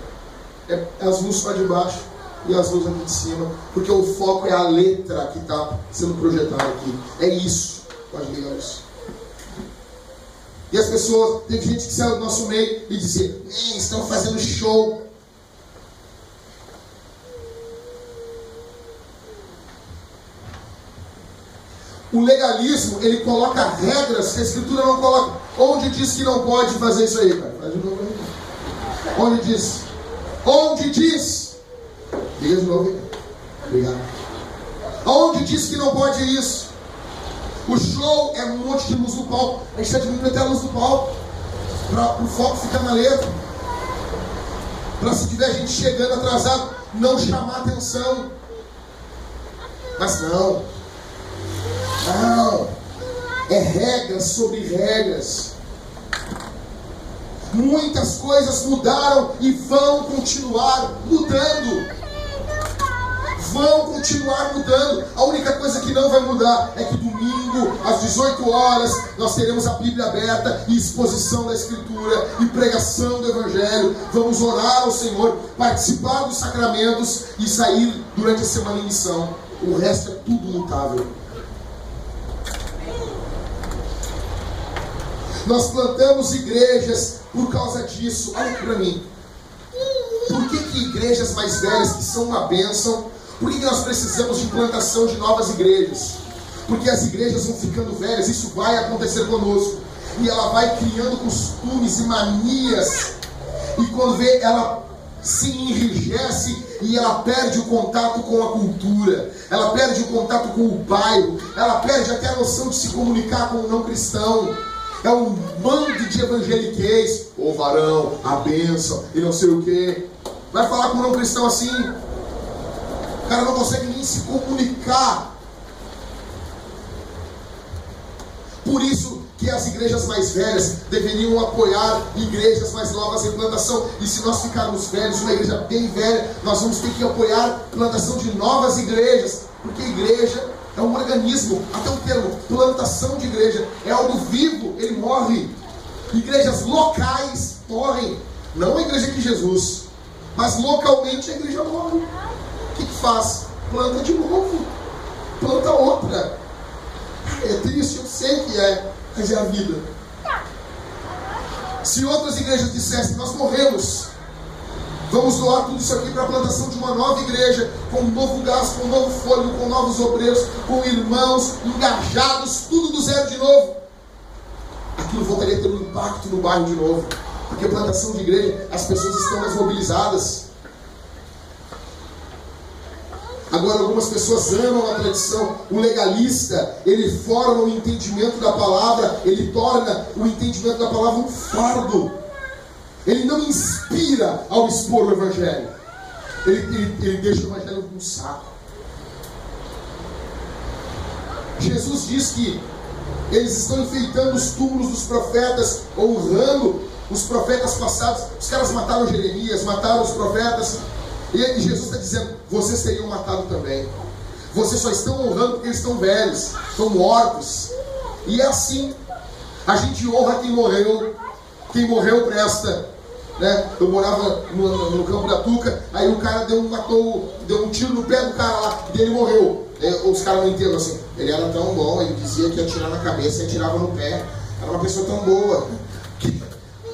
É, as luzes só de baixo e as luzes aqui de cima. Porque o foco é a letra que está sendo projetada aqui. É isso. Pode ligar luz. E as pessoas, teve gente que saiu do nosso meio e dizia, estão fazendo show. O legalismo, ele coloca regras que a escritura não coloca. Onde diz que não pode fazer isso aí, cara? Faz de novo aí. Onde diz? Onde diz? Diga de novo aí. Obrigado. Onde diz que não pode isso? O show é um monte de luz no palco. A gente está diminuindo até a luz do palco. Para o foco ficar na letra. Para se tiver gente chegando atrasado, não chamar atenção. Mas não. Não. É regras sobre regras. Muitas coisas mudaram e vão continuar mudando vão continuar mudando. A única coisa que não vai mudar é que domingo, às 18 horas, nós teremos a Bíblia aberta e exposição da Escritura e pregação do Evangelho. Vamos orar ao Senhor, participar dos sacramentos e sair durante a semana em missão. O resto é tudo mutável. Nós plantamos igrejas por causa disso. Olha para mim. Por que, que igrejas mais velhas, que são uma bênção, por que, que nós precisamos de implantação de novas igrejas? Porque as igrejas vão ficando velhas, isso vai acontecer conosco. E ela vai criando costumes e manias. E quando vê, ela se enrijece e ela perde o contato com a cultura, ela perde o contato com o bairro, ela perde até a noção de se comunicar com o não cristão. É um bando de evangeliquez, o varão, a bênção e não sei o que. Vai falar com o não cristão assim, o cara não consegue nem se comunicar. Por isso que as igrejas mais velhas deveriam apoiar igrejas mais novas em plantação. E se nós ficarmos velhos, uma igreja bem velha, nós vamos ter que apoiar plantação de novas igrejas. Porque igreja é um organismo, até o termo plantação de igreja, é algo vivo, ele morre. Igrejas locais morrem. Não a igreja de Jesus, mas localmente a igreja morre que, que faz? Planta de novo. Planta outra. É triste, eu sei que é, mas é a vida. Se outras igrejas dissessem, nós morremos, vamos doar tudo isso aqui para a plantação de uma nova igreja, com um novo gás, com um novo fôlego, com novos obreiros, com irmãos engajados, tudo do zero de novo. Aquilo voltaria a ter um impacto no bairro de novo. Porque a plantação de igreja, as pessoas estão mais mobilizadas. Agora, algumas pessoas amam a tradição. O legalista, ele forma o entendimento da palavra, ele torna o entendimento da palavra um fardo. Ele não inspira ao expor o Evangelho. Ele, ele, ele deixa o Evangelho um saco. Jesus diz que eles estão enfeitando os túmulos dos profetas, honrando os profetas passados. Os caras mataram Jeremias, mataram os profetas. E Jesus está dizendo: vocês teriam matado também. Vocês só estão honrando porque eles estão velhos, estão mortos. E é assim. A gente honra quem morreu. Quem morreu presta. Né? Eu morava no, no, campo da Tuca, aí o cara deu matou, deu um tiro no pé do cara lá, e ele morreu. os caras não entendem assim. Ele era tão bom, ele dizia que ia atirar na cabeça e atirava no pé. Era uma pessoa tão boa. Que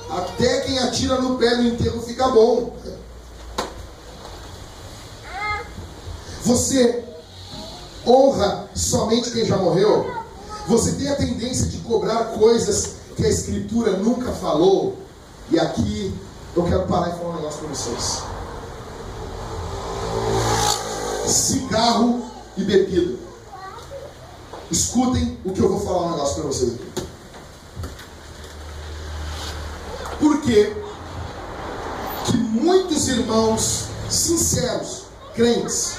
até quem atira no pé no enterro fica bom. Você honra somente quem já morreu? Você tem a tendência de cobrar coisas que a Escritura nunca falou? E aqui eu quero parar e falar um negócio para vocês. Cigarro e bebida. Escutem o que eu vou falar um negócio para vocês aqui. Por que muitos irmãos sinceros, crentes,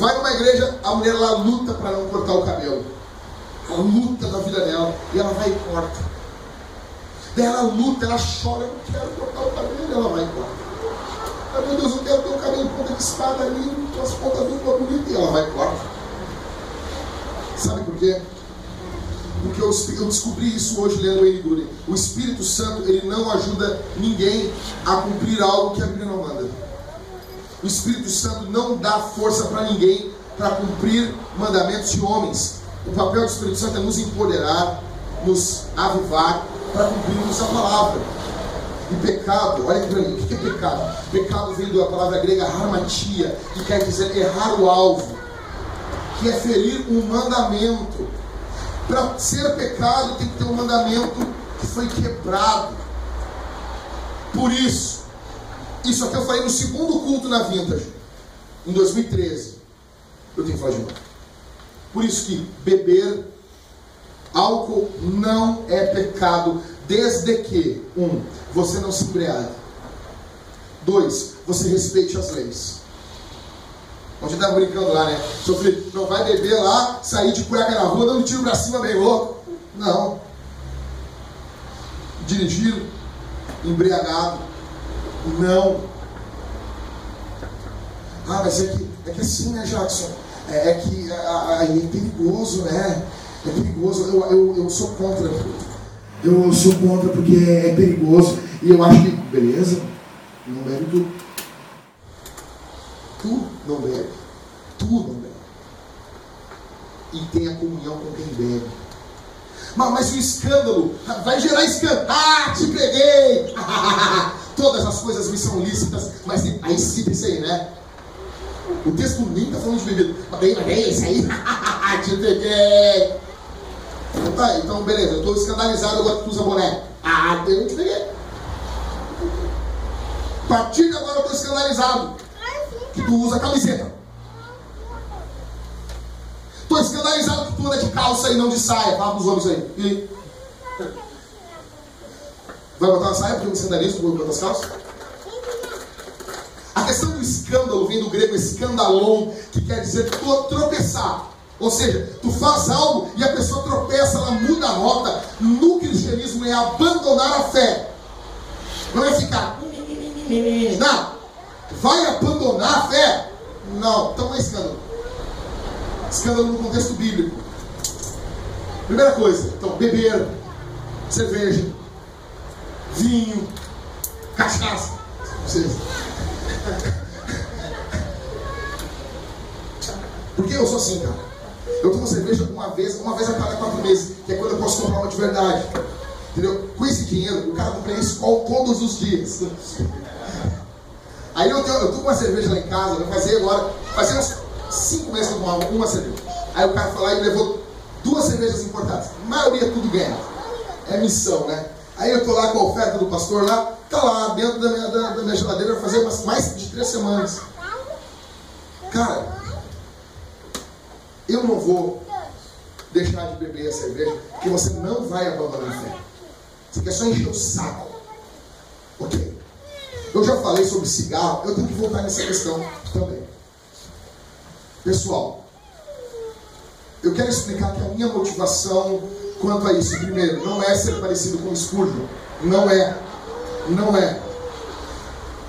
vai numa igreja, a mulher lá luta para não cortar o cabelo. Ela luta na vida dela e ela vai e corta. Ela luta, ela chora, eu não quero cortar o cabelo, ela vai e corta. Ai meu Deus, eu quero ter um cabelo ponta de espada ali, as pontas bonitas, e ela vai e corta. Sabe por quê? Porque eu, eu descobri isso hoje lendo o. O Espírito Santo, ele não ajuda ninguém a cumprir algo que a Bíblia não manda. O Espírito Santo não dá força para ninguém para cumprir mandamentos de homens. O papel do Espírito Santo é nos empoderar, nos avivar para cumprirmos a palavra. E pecado, olha aqui para mim, o que é pecado? Pecado vem da palavra grega harmatia, que quer dizer errar o alvo, que é ferir um mandamento. Para ser pecado tem que ter um mandamento que foi quebrado. Por isso, isso aqui eu falei no segundo culto na Vintage, em 2013. Eu tenho que falar de novo. Por isso que beber álcool não é pecado, desde que, um, você não se embriague. Dois, você respeite as leis. Onde estava brincando lá, né? Seu não vai beber lá, sair de cueca na rua, dando tiro pra cima bem louco. Não. Dirigir embriagado. Não. Ah, mas é que, é que assim, né, Jackson? É, é que aí é perigoso, né? É perigoso. Eu, eu, eu sou contra. Eu sou contra porque é perigoso. E eu acho que, beleza, não bebe tu. Tu não bebe. Tu não bebe. E tenha comunhão com quem bebe. Mas, mas o escândalo vai gerar escândalo. Ah, te peguei! Todas as coisas me são lícitas, mas aí cita isso aí, né? O texto nem está falando de bebida. Mas bem, bem, isso aí. te peguei! Então, tá, então beleza, eu estou escandalizado agora que tu usa boné. Ah, eu te peguei. A partir de agora eu estou escandalizado que tu usa camiseta. Estou escandalizado que tu anda de calça e não de saia. Fala os homens aí. E? Vai botar uma saia porque eu me escandalizo botar as calças? A questão do escândalo vem do grego escandalon, que quer dizer tropeçar. Ou seja, tu faz algo e a pessoa tropeça, ela muda a rota. No cristianismo é abandonar a fé. Não é ficar. Não. Vai abandonar a fé? Não. Então não é escândalo. Escândalo no contexto bíblico. Primeira coisa, então, beber, cerveja, vinho, cachaça. Vocês. Porque eu sou assim, cara. Eu tomo cerveja uma vez, uma vez a cada quatro meses, que é quando eu posso comprar uma de verdade. Entendeu? Com esse dinheiro, o cara compra escola todos os dias. Aí eu, tenho, eu tô com uma cerveja lá em casa, vai fazer agora, fazer uns cinco meses que eu tomava uma cerveja. Aí o cara lá e levou duas cervejas importadas. A maioria tudo ganha. É missão, né? Aí eu tô lá com a oferta do pastor lá, tá lá dentro da minha, da, da minha geladeira, vai fazer mais de três semanas. Cara, eu não vou deixar de beber a cerveja, porque você não vai abandonar a fé. Você quer só encher o saco. Ok. Eu já falei sobre cigarro, eu tenho que voltar nessa questão também. Pessoal, eu quero explicar que a minha motivação quanto a isso, primeiro, não é ser parecido com Spurgeon. Não é. Não é.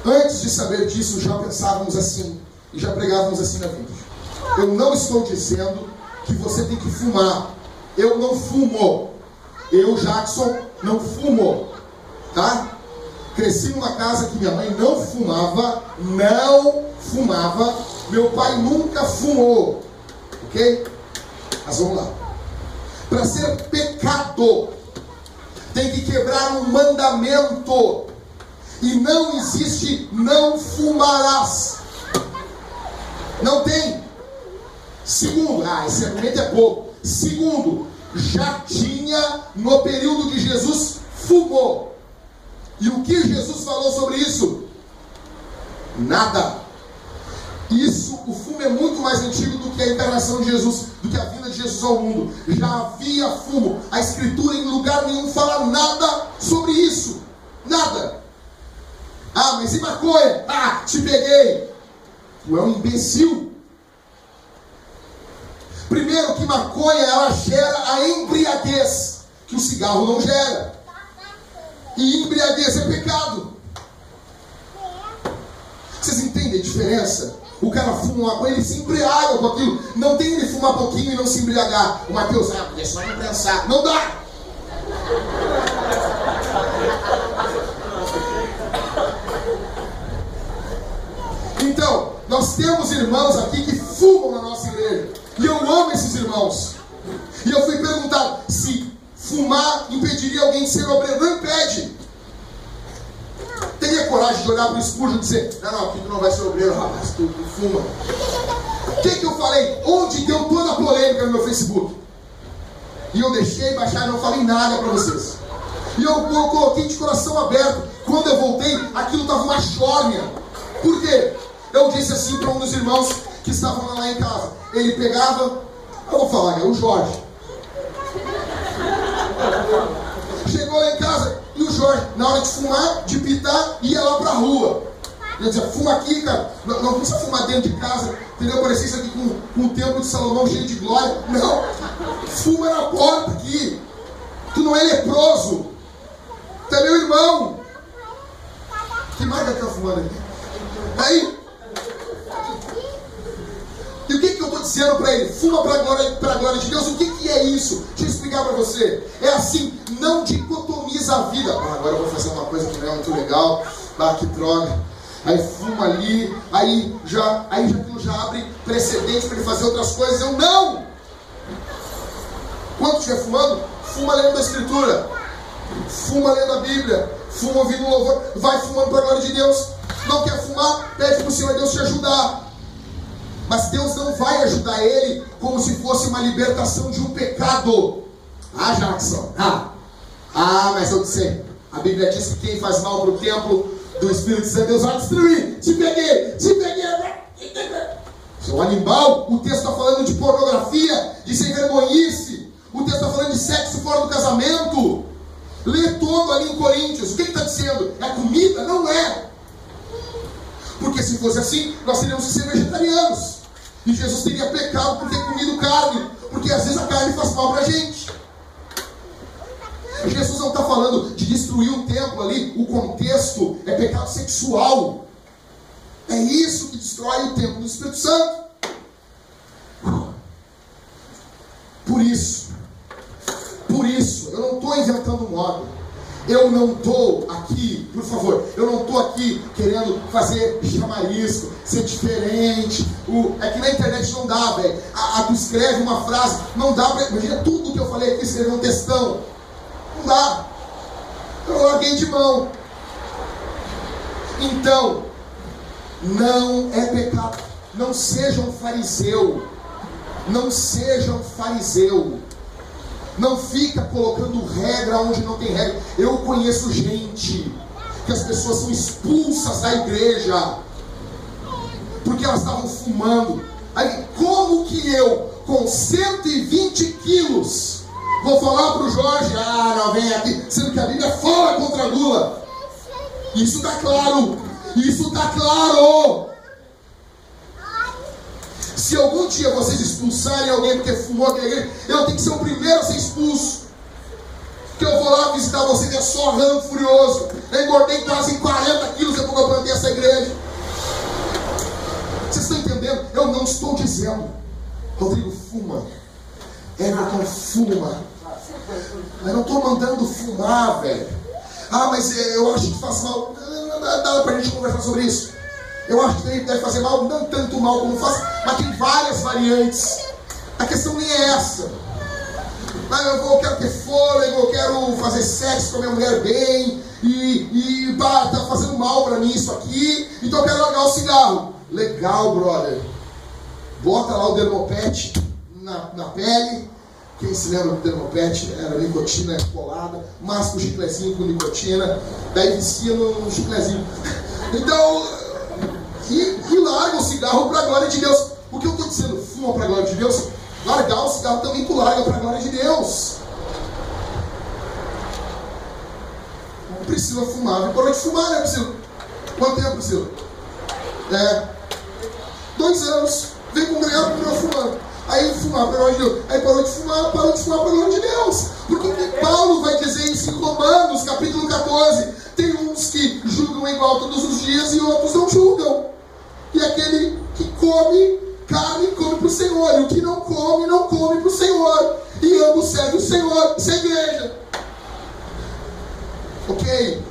Antes de saber disso, já pensávamos assim e já pregávamos assim na vida. Eu não estou dizendo que você tem que fumar. Eu não fumo. Eu, Jackson, não fumo. Tá? Cresci numa casa que minha mãe não fumava, não fumava. Meu pai nunca fumou. Ok? Mas vamos lá. Para ser pecado, tem que quebrar um mandamento. E não existe não fumarás. Não tem. Segundo, ah, esse argumento é pouco. Segundo, já tinha no período que Jesus fumou. E o que Jesus falou sobre isso? Nada. Isso, o fumo é muito mais antigo do que a encarnação de Jesus, do que a vinda de Jesus ao mundo. Já havia fumo. A Escritura em lugar nenhum fala nada sobre isso. Nada. Ah, mas e maconha? Ah, te peguei. Tu é um imbecil. Primeiro que maconha ela gera a embriaguez, que o cigarro não gera. E embriaguez é pecado. Vocês entendem a diferença? O cara fuma uma coisa, ele se embriaga com aquilo. Não tem ele fumar pouquinho e não se embriagar. O Mateus, ah, deixa só não pensar. Não dá! Então, nós temos irmãos aqui que fumam na nossa igreja. E eu amo esses irmãos. E eu fui perguntado se fumar impediria alguém de ser obreiro. Não impede. Teria coragem de olhar para o escuro e dizer: Não, não, aqui tu não vai ser obreiro, rapaz, tu, tu fuma. O que, que eu falei? Onde deu toda a polêmica no meu Facebook? E eu deixei baixar, não falei nada para vocês. E eu, eu coloquei de coração aberto. Quando eu voltei, aquilo estava uma chórnia. Por quê? Eu disse assim para um dos irmãos que estavam lá em casa. Ele pegava, eu vou falar, é o Jorge. Chegou lá em casa e o Jorge, na hora de fumar, de pitar, ia lá pra rua. Ele dizia, fuma aqui, cara. Não, não precisa fumar dentro de casa. Entendeu? Parecia isso aqui com, com o templo de Salomão cheio de glória. Não. Fuma na porta aqui. Tu não é leproso. Tu é meu irmão. Que marca que tá fumando aqui? Aí, e o que, que eu estou dizendo para ele? Fuma para a glória, glória de Deus. O que, que é isso? Deixa eu explicar para você. É assim, não dicotomiza a vida. Ah, agora eu vou fazer uma coisa que não é muito legal. Ah, que droga. Aí fuma ali, aí já, aí já, abre precedente para ele fazer outras coisas. Eu não! Quando estiver fumando, fuma lendo a Escritura. Fuma lendo a Bíblia. Fuma ouvindo louvor. Vai fumando para a glória de Deus. Não quer fumar? Pede para o Senhor Deus te ajudar. Mas Deus não vai ajudar ele como se fosse uma libertação de um pecado. Ah, Jackson. Ah, ah mas eu disse, a Bíblia diz que quem faz mal para o templo do Espírito Santo, Deus vai destruir. Te peguei, te peguei. Seu animal, o texto está falando de pornografia, de sem vergonhice. O texto está falando de sexo fora do casamento. Lê todo ali em Coríntios. O que ele está dizendo? É comida? Não é. Porque se fosse assim, nós teríamos que ser vegetarianos. E Jesus teria pecado por ter comido carne, porque às vezes a carne faz mal para a gente. Jesus não está falando de destruir o templo ali, o contexto é pecado sexual. É isso que destrói o templo do Espírito Santo. Por isso, por isso, eu não estou inventando moda. Eu não estou aqui, por favor, eu não estou aqui querendo fazer chamarisco, ser diferente. O, é que na internet não dá, velho. A, a, tu escreve uma frase, não dá pra. Imagina tudo que eu falei aqui, escrever um textão. Não dá. Eu larguei de mão. Então, não é pecado. Não seja um fariseu. Não seja um fariseu. Não fica colocando regra onde não tem regra. Eu conheço gente que as pessoas são expulsas da igreja porque elas estavam fumando. Aí, como que eu, com 120 quilos, vou falar para o Jorge, ah, não, vem aqui, sendo que a Bíblia fala contra Lula. Isso está claro. Isso está claro. Se algum dia vocês expulsarem alguém porque fumou aquela igreja, eu tenho que ser o primeiro a ser expulso. Que eu vou lá visitar vocês, é só ramo furioso. Eu engordei quase 40 quilos depois que eu plantei essa igreja. Vocês estão entendendo? Eu não estou dizendo. Rodrigo fuma. Everton fuma. Eu não estou mandando fumar, velho. Ah, mas eu acho que faz mal. Dá para a gente conversar sobre isso. Eu acho que deve fazer mal, não tanto mal como faz, mas tem várias variantes. A questão nem é essa. Mas eu, vou, eu quero ter fôlego, eu quero fazer sexo com a minha mulher bem, e, e pá, tá fazendo mal para mim isso aqui, então eu quero largar o cigarro. Legal, brother. Bota lá o dermopet na, na pele. Quem se lembra do dermopet? Era nicotina colada, masca o chiclezinho com nicotina, daí vicia no chiclezinho. Então, e, e larga o cigarro para a glória de Deus. O que eu estou dizendo? Fuma para a glória de Deus? Largar o cigarro também tu larga para a glória de Deus. Não precisa fumar. Vem parou de fumar, né, Priscila? Quanto tempo, Priscila? É. Dois anos. Vem com o meu fumando. Aí fumar para glória de Deus. Aí parou de fumar, parou de fumar para glória de Deus. Porque Paulo vai dizer isso em Romanos, capítulo 14. Tem uns que julgam igual todos os dias e outros não julgam. E aquele que come carne, come para o Senhor. E o que não come, não come para o Senhor. E ambos servem o Senhor. Isso é igreja. Ok?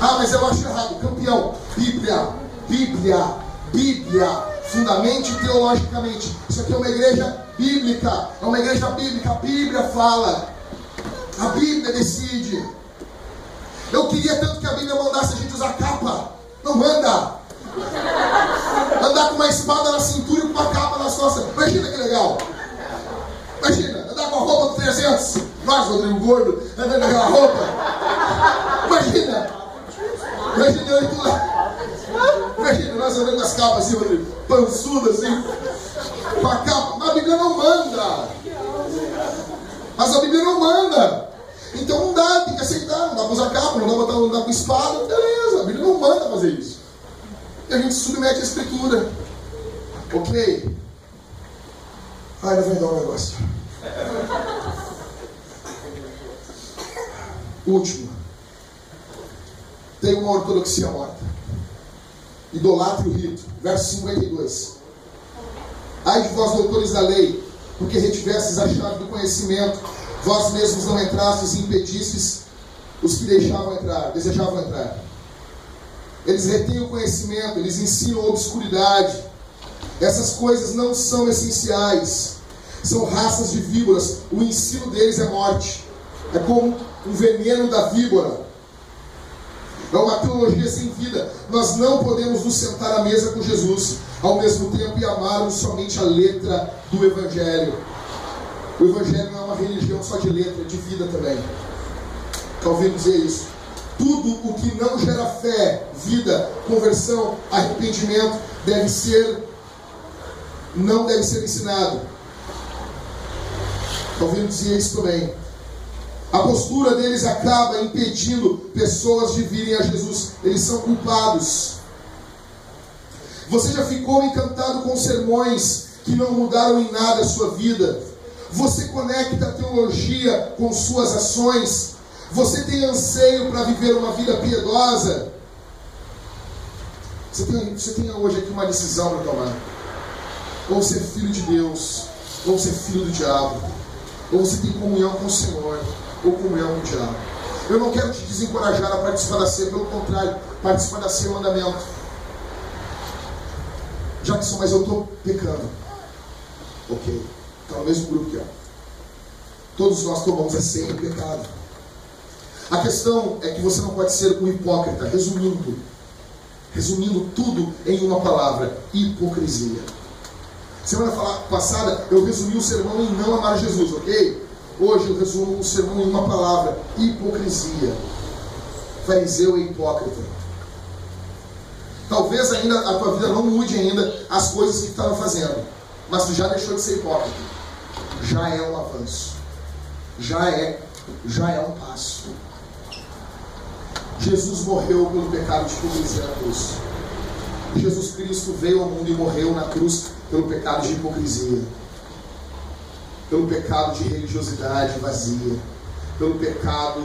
Ah, mas eu acho errado. Campeão. Bíblia. Bíblia. Bíblia. Fundamente teologicamente. Isso aqui é uma igreja bíblica. É uma igreja bíblica. A Bíblia fala. A Bíblia decide. Eu queria tanto que a Bíblia mandasse a gente usar capa. Não manda. Andar com uma espada na cintura e com uma capa nas costas. Imagina que legal. Imagina, andar com a roupa do 300. Nós, Rodrigo Gordo, andando com aquela roupa. Imagina. Imagina eu e lá. Imagina, nós andando com as capas assim, Rodrigo. Assim. Com a capa. Mas a Bíblia não manda. Mas a Bíblia não manda. Então não dá, tem que aceitar. Não dá para usar capa, não dá para andar com espada. Beleza, a Bíblia não manda fazer isso. E a gente submete a escritura. Ok? Ai, vai dar um negócio. Último. Tem uma ortodoxia morta. Idolatre o rito. Verso 52. Ai de vós, doutores da lei, porque retivestes a chave do conhecimento, vós mesmos não entrastes e impedistes os que deixavam entrar, desejavam entrar. Eles retêm o conhecimento, eles ensinam a obscuridade. Essas coisas não são essenciais. São raças de víboras. O ensino deles é morte. É como um veneno da víbora. É uma teologia sem vida. Nós não podemos nos sentar à mesa com Jesus ao mesmo tempo e amarmos somente a letra do Evangelho. O Evangelho não é uma religião só de letra, é de vida também. Ouvindo dizer isso? Tudo o que não gera fé, vida, conversão, arrependimento, deve ser, não deve ser ensinado. Ouvindo dizer isso também? A postura deles acaba impedindo pessoas de virem a Jesus. Eles são culpados. Você já ficou encantado com sermões que não mudaram em nada a sua vida? Você conecta a teologia com suas ações? Você tem anseio para viver uma vida piedosa? Você tem, você tem hoje aqui uma decisão para tomar. Ou é filho de Deus, ou é filho do diabo. Ou você tem comunhão com o Senhor, ou comunhão com o diabo. Eu não quero te desencorajar a participar da ceia, pelo contrário, participar da ceia é mandamento. Jackson, mas eu estou pecando. Ok, está no mesmo grupo que eu. Todos nós tomamos a ceia em pecado. A questão é que você não pode ser um hipócrita, resumindo, resumindo tudo em uma palavra: hipocrisia. Semana passada eu resumi o sermão em não amar Jesus, ok? Hoje eu resumo o sermão em uma palavra: hipocrisia. Fariseu e hipócrita. Talvez ainda a tua vida não mude ainda as coisas que tu estava fazendo, mas tu já deixou de ser hipócrita. Já é um avanço. Já é, já é um passo. Jesus morreu pelo pecado de hipocrisia na cruz. Jesus Cristo veio ao mundo e morreu na cruz pelo pecado de hipocrisia, pelo pecado de religiosidade vazia, pelo pecado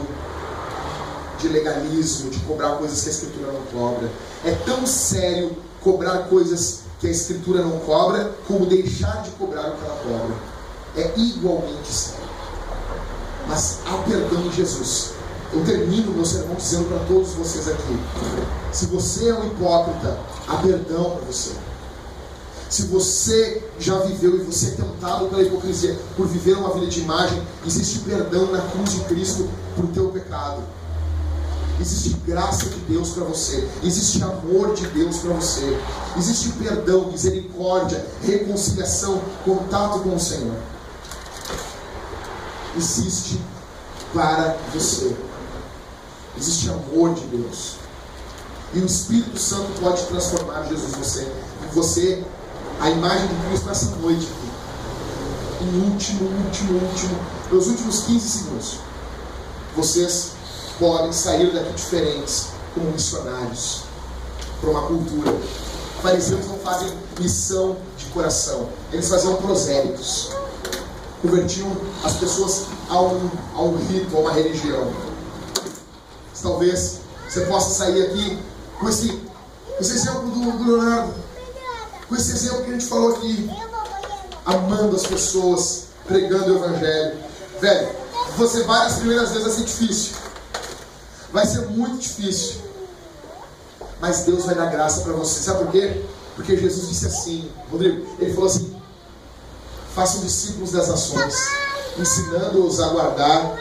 de legalismo, de cobrar coisas que a Escritura não cobra. É tão sério cobrar coisas que a Escritura não cobra, como deixar de cobrar o que ela cobra. É igualmente sério. Mas há perdão em Jesus. Eu termino meu sermão dizendo para todos vocês aqui: se você é um hipócrita, há perdão para você. Se você já viveu e você é tentado pela hipocrisia por viver uma vida de imagem, existe perdão na cruz de Cristo por teu pecado. Existe graça de Deus para você, existe amor de Deus para você, existe perdão, misericórdia, reconciliação, contato com o Senhor. Existe para você. Existe amor de Deus. E o Espírito Santo pode transformar Jesus você. E você a imagem de Cristo nessa noite. Em último, último, último, nos últimos 15 segundos, vocês podem sair daqui diferentes, como missionários, para uma cultura. Fariseus não fazem missão de coração, eles faziam prosélitos. Convertiam as pessoas a um, a um rito, a uma religião. Talvez você possa sair aqui com esse, esse exemplo do, do Leonardo com esse exemplo que a gente falou aqui, amando as pessoas, pregando o Evangelho. Velho, você vai as primeiras vezes vai ser difícil. Vai ser muito difícil. Mas Deus vai dar graça para você. Sabe por quê? Porque Jesus disse assim, Rodrigo, ele falou assim: façam discípulos das nações, ensinando-os a guardar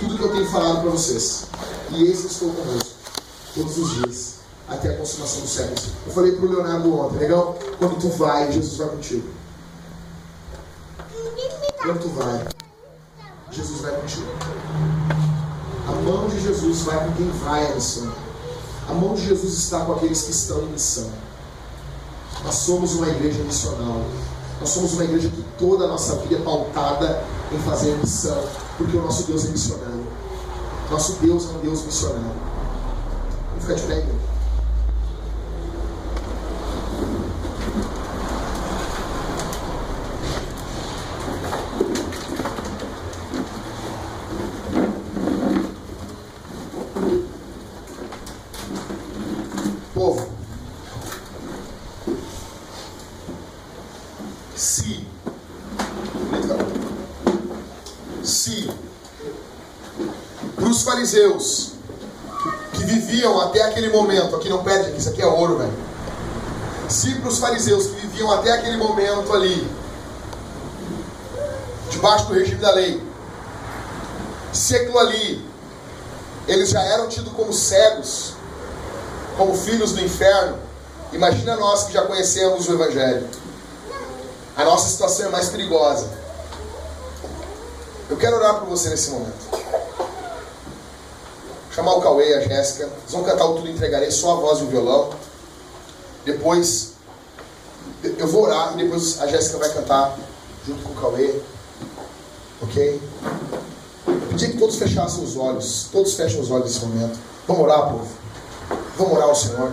tudo que eu tenho falado para vocês. E eis que estou convosco todos os dias até a consumação dos séculos. Eu falei para o Leonardo ontem, legal? Quando tu vai, Jesus vai contigo. Quando tu vai, Jesus vai contigo. A mão de Jesus vai com quem vai à missão. A mão de Jesus está com aqueles que estão em missão. Nós somos uma igreja missional. Nós somos uma igreja que toda a nossa vida é pautada em fazer missão, porque o nosso Deus é missionário. Nosso Deus é um Deus missionário. Vamos ficar de pé, igreja. Que viviam até aquele momento, aqui não perde, isso aqui é ouro, velho. Se para os fariseus que viviam até aquele momento ali, debaixo do regime da lei, se aquilo ali, eles já eram tidos como cegos, como filhos do inferno, imagina nós que já conhecemos o Evangelho. A nossa situação é mais perigosa. Eu quero orar por você nesse momento chamar o Cauê e a Jéssica. Eles vão cantar o Tudo Entregarei, só a voz e o violão. Depois eu vou orar e depois a Jéssica vai cantar junto com o Cauê. Ok? Eu pedi que todos fechassem os olhos. Todos fechem os olhos nesse momento. Vamos orar, povo. Vamos orar ao Senhor.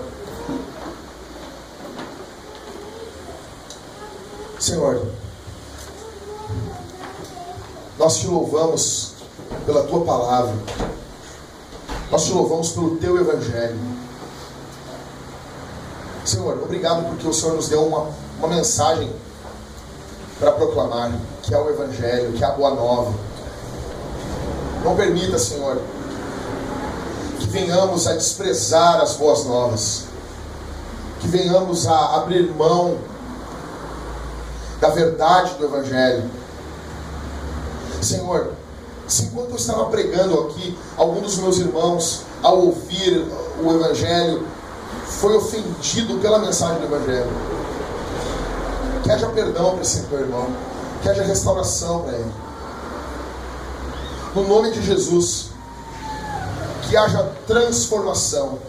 Senhor, nós te louvamos pela tua palavra. Nós te louvamos pelo teu evangelho. Senhor, obrigado porque o Senhor nos deu uma, uma mensagem para proclamar, que é o evangelho, que é a boa nova. Não permita, Senhor, que venhamos a desprezar as boas novas, que venhamos a abrir mão da verdade do Evangelho. Senhor, se enquanto eu estava pregando aqui, algum dos meus irmãos, ao ouvir o Evangelho, foi ofendido pela mensagem do Evangelho. Que haja perdão para esse teu irmão. Que haja restauração para ele. No nome de Jesus, que haja transformação.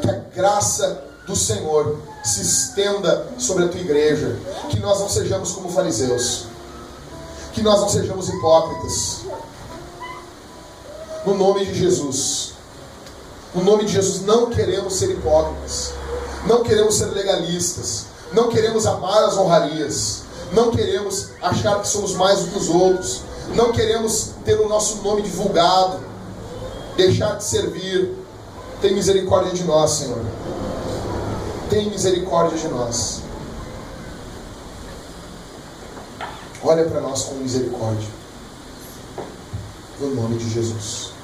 Que a graça do Senhor se estenda sobre a tua igreja. Que nós não sejamos como fariseus que nós não sejamos hipócritas. No nome de Jesus. No nome de Jesus, não queremos ser hipócritas. Não queremos ser legalistas. Não queremos amar as honrarias. Não queremos achar que somos mais do que os outros. Não queremos ter o nosso nome divulgado. Deixar de servir. Tem misericórdia de nós, Senhor. Tem misericórdia de nós. Olha para nós com misericórdia. No nome de Jesus.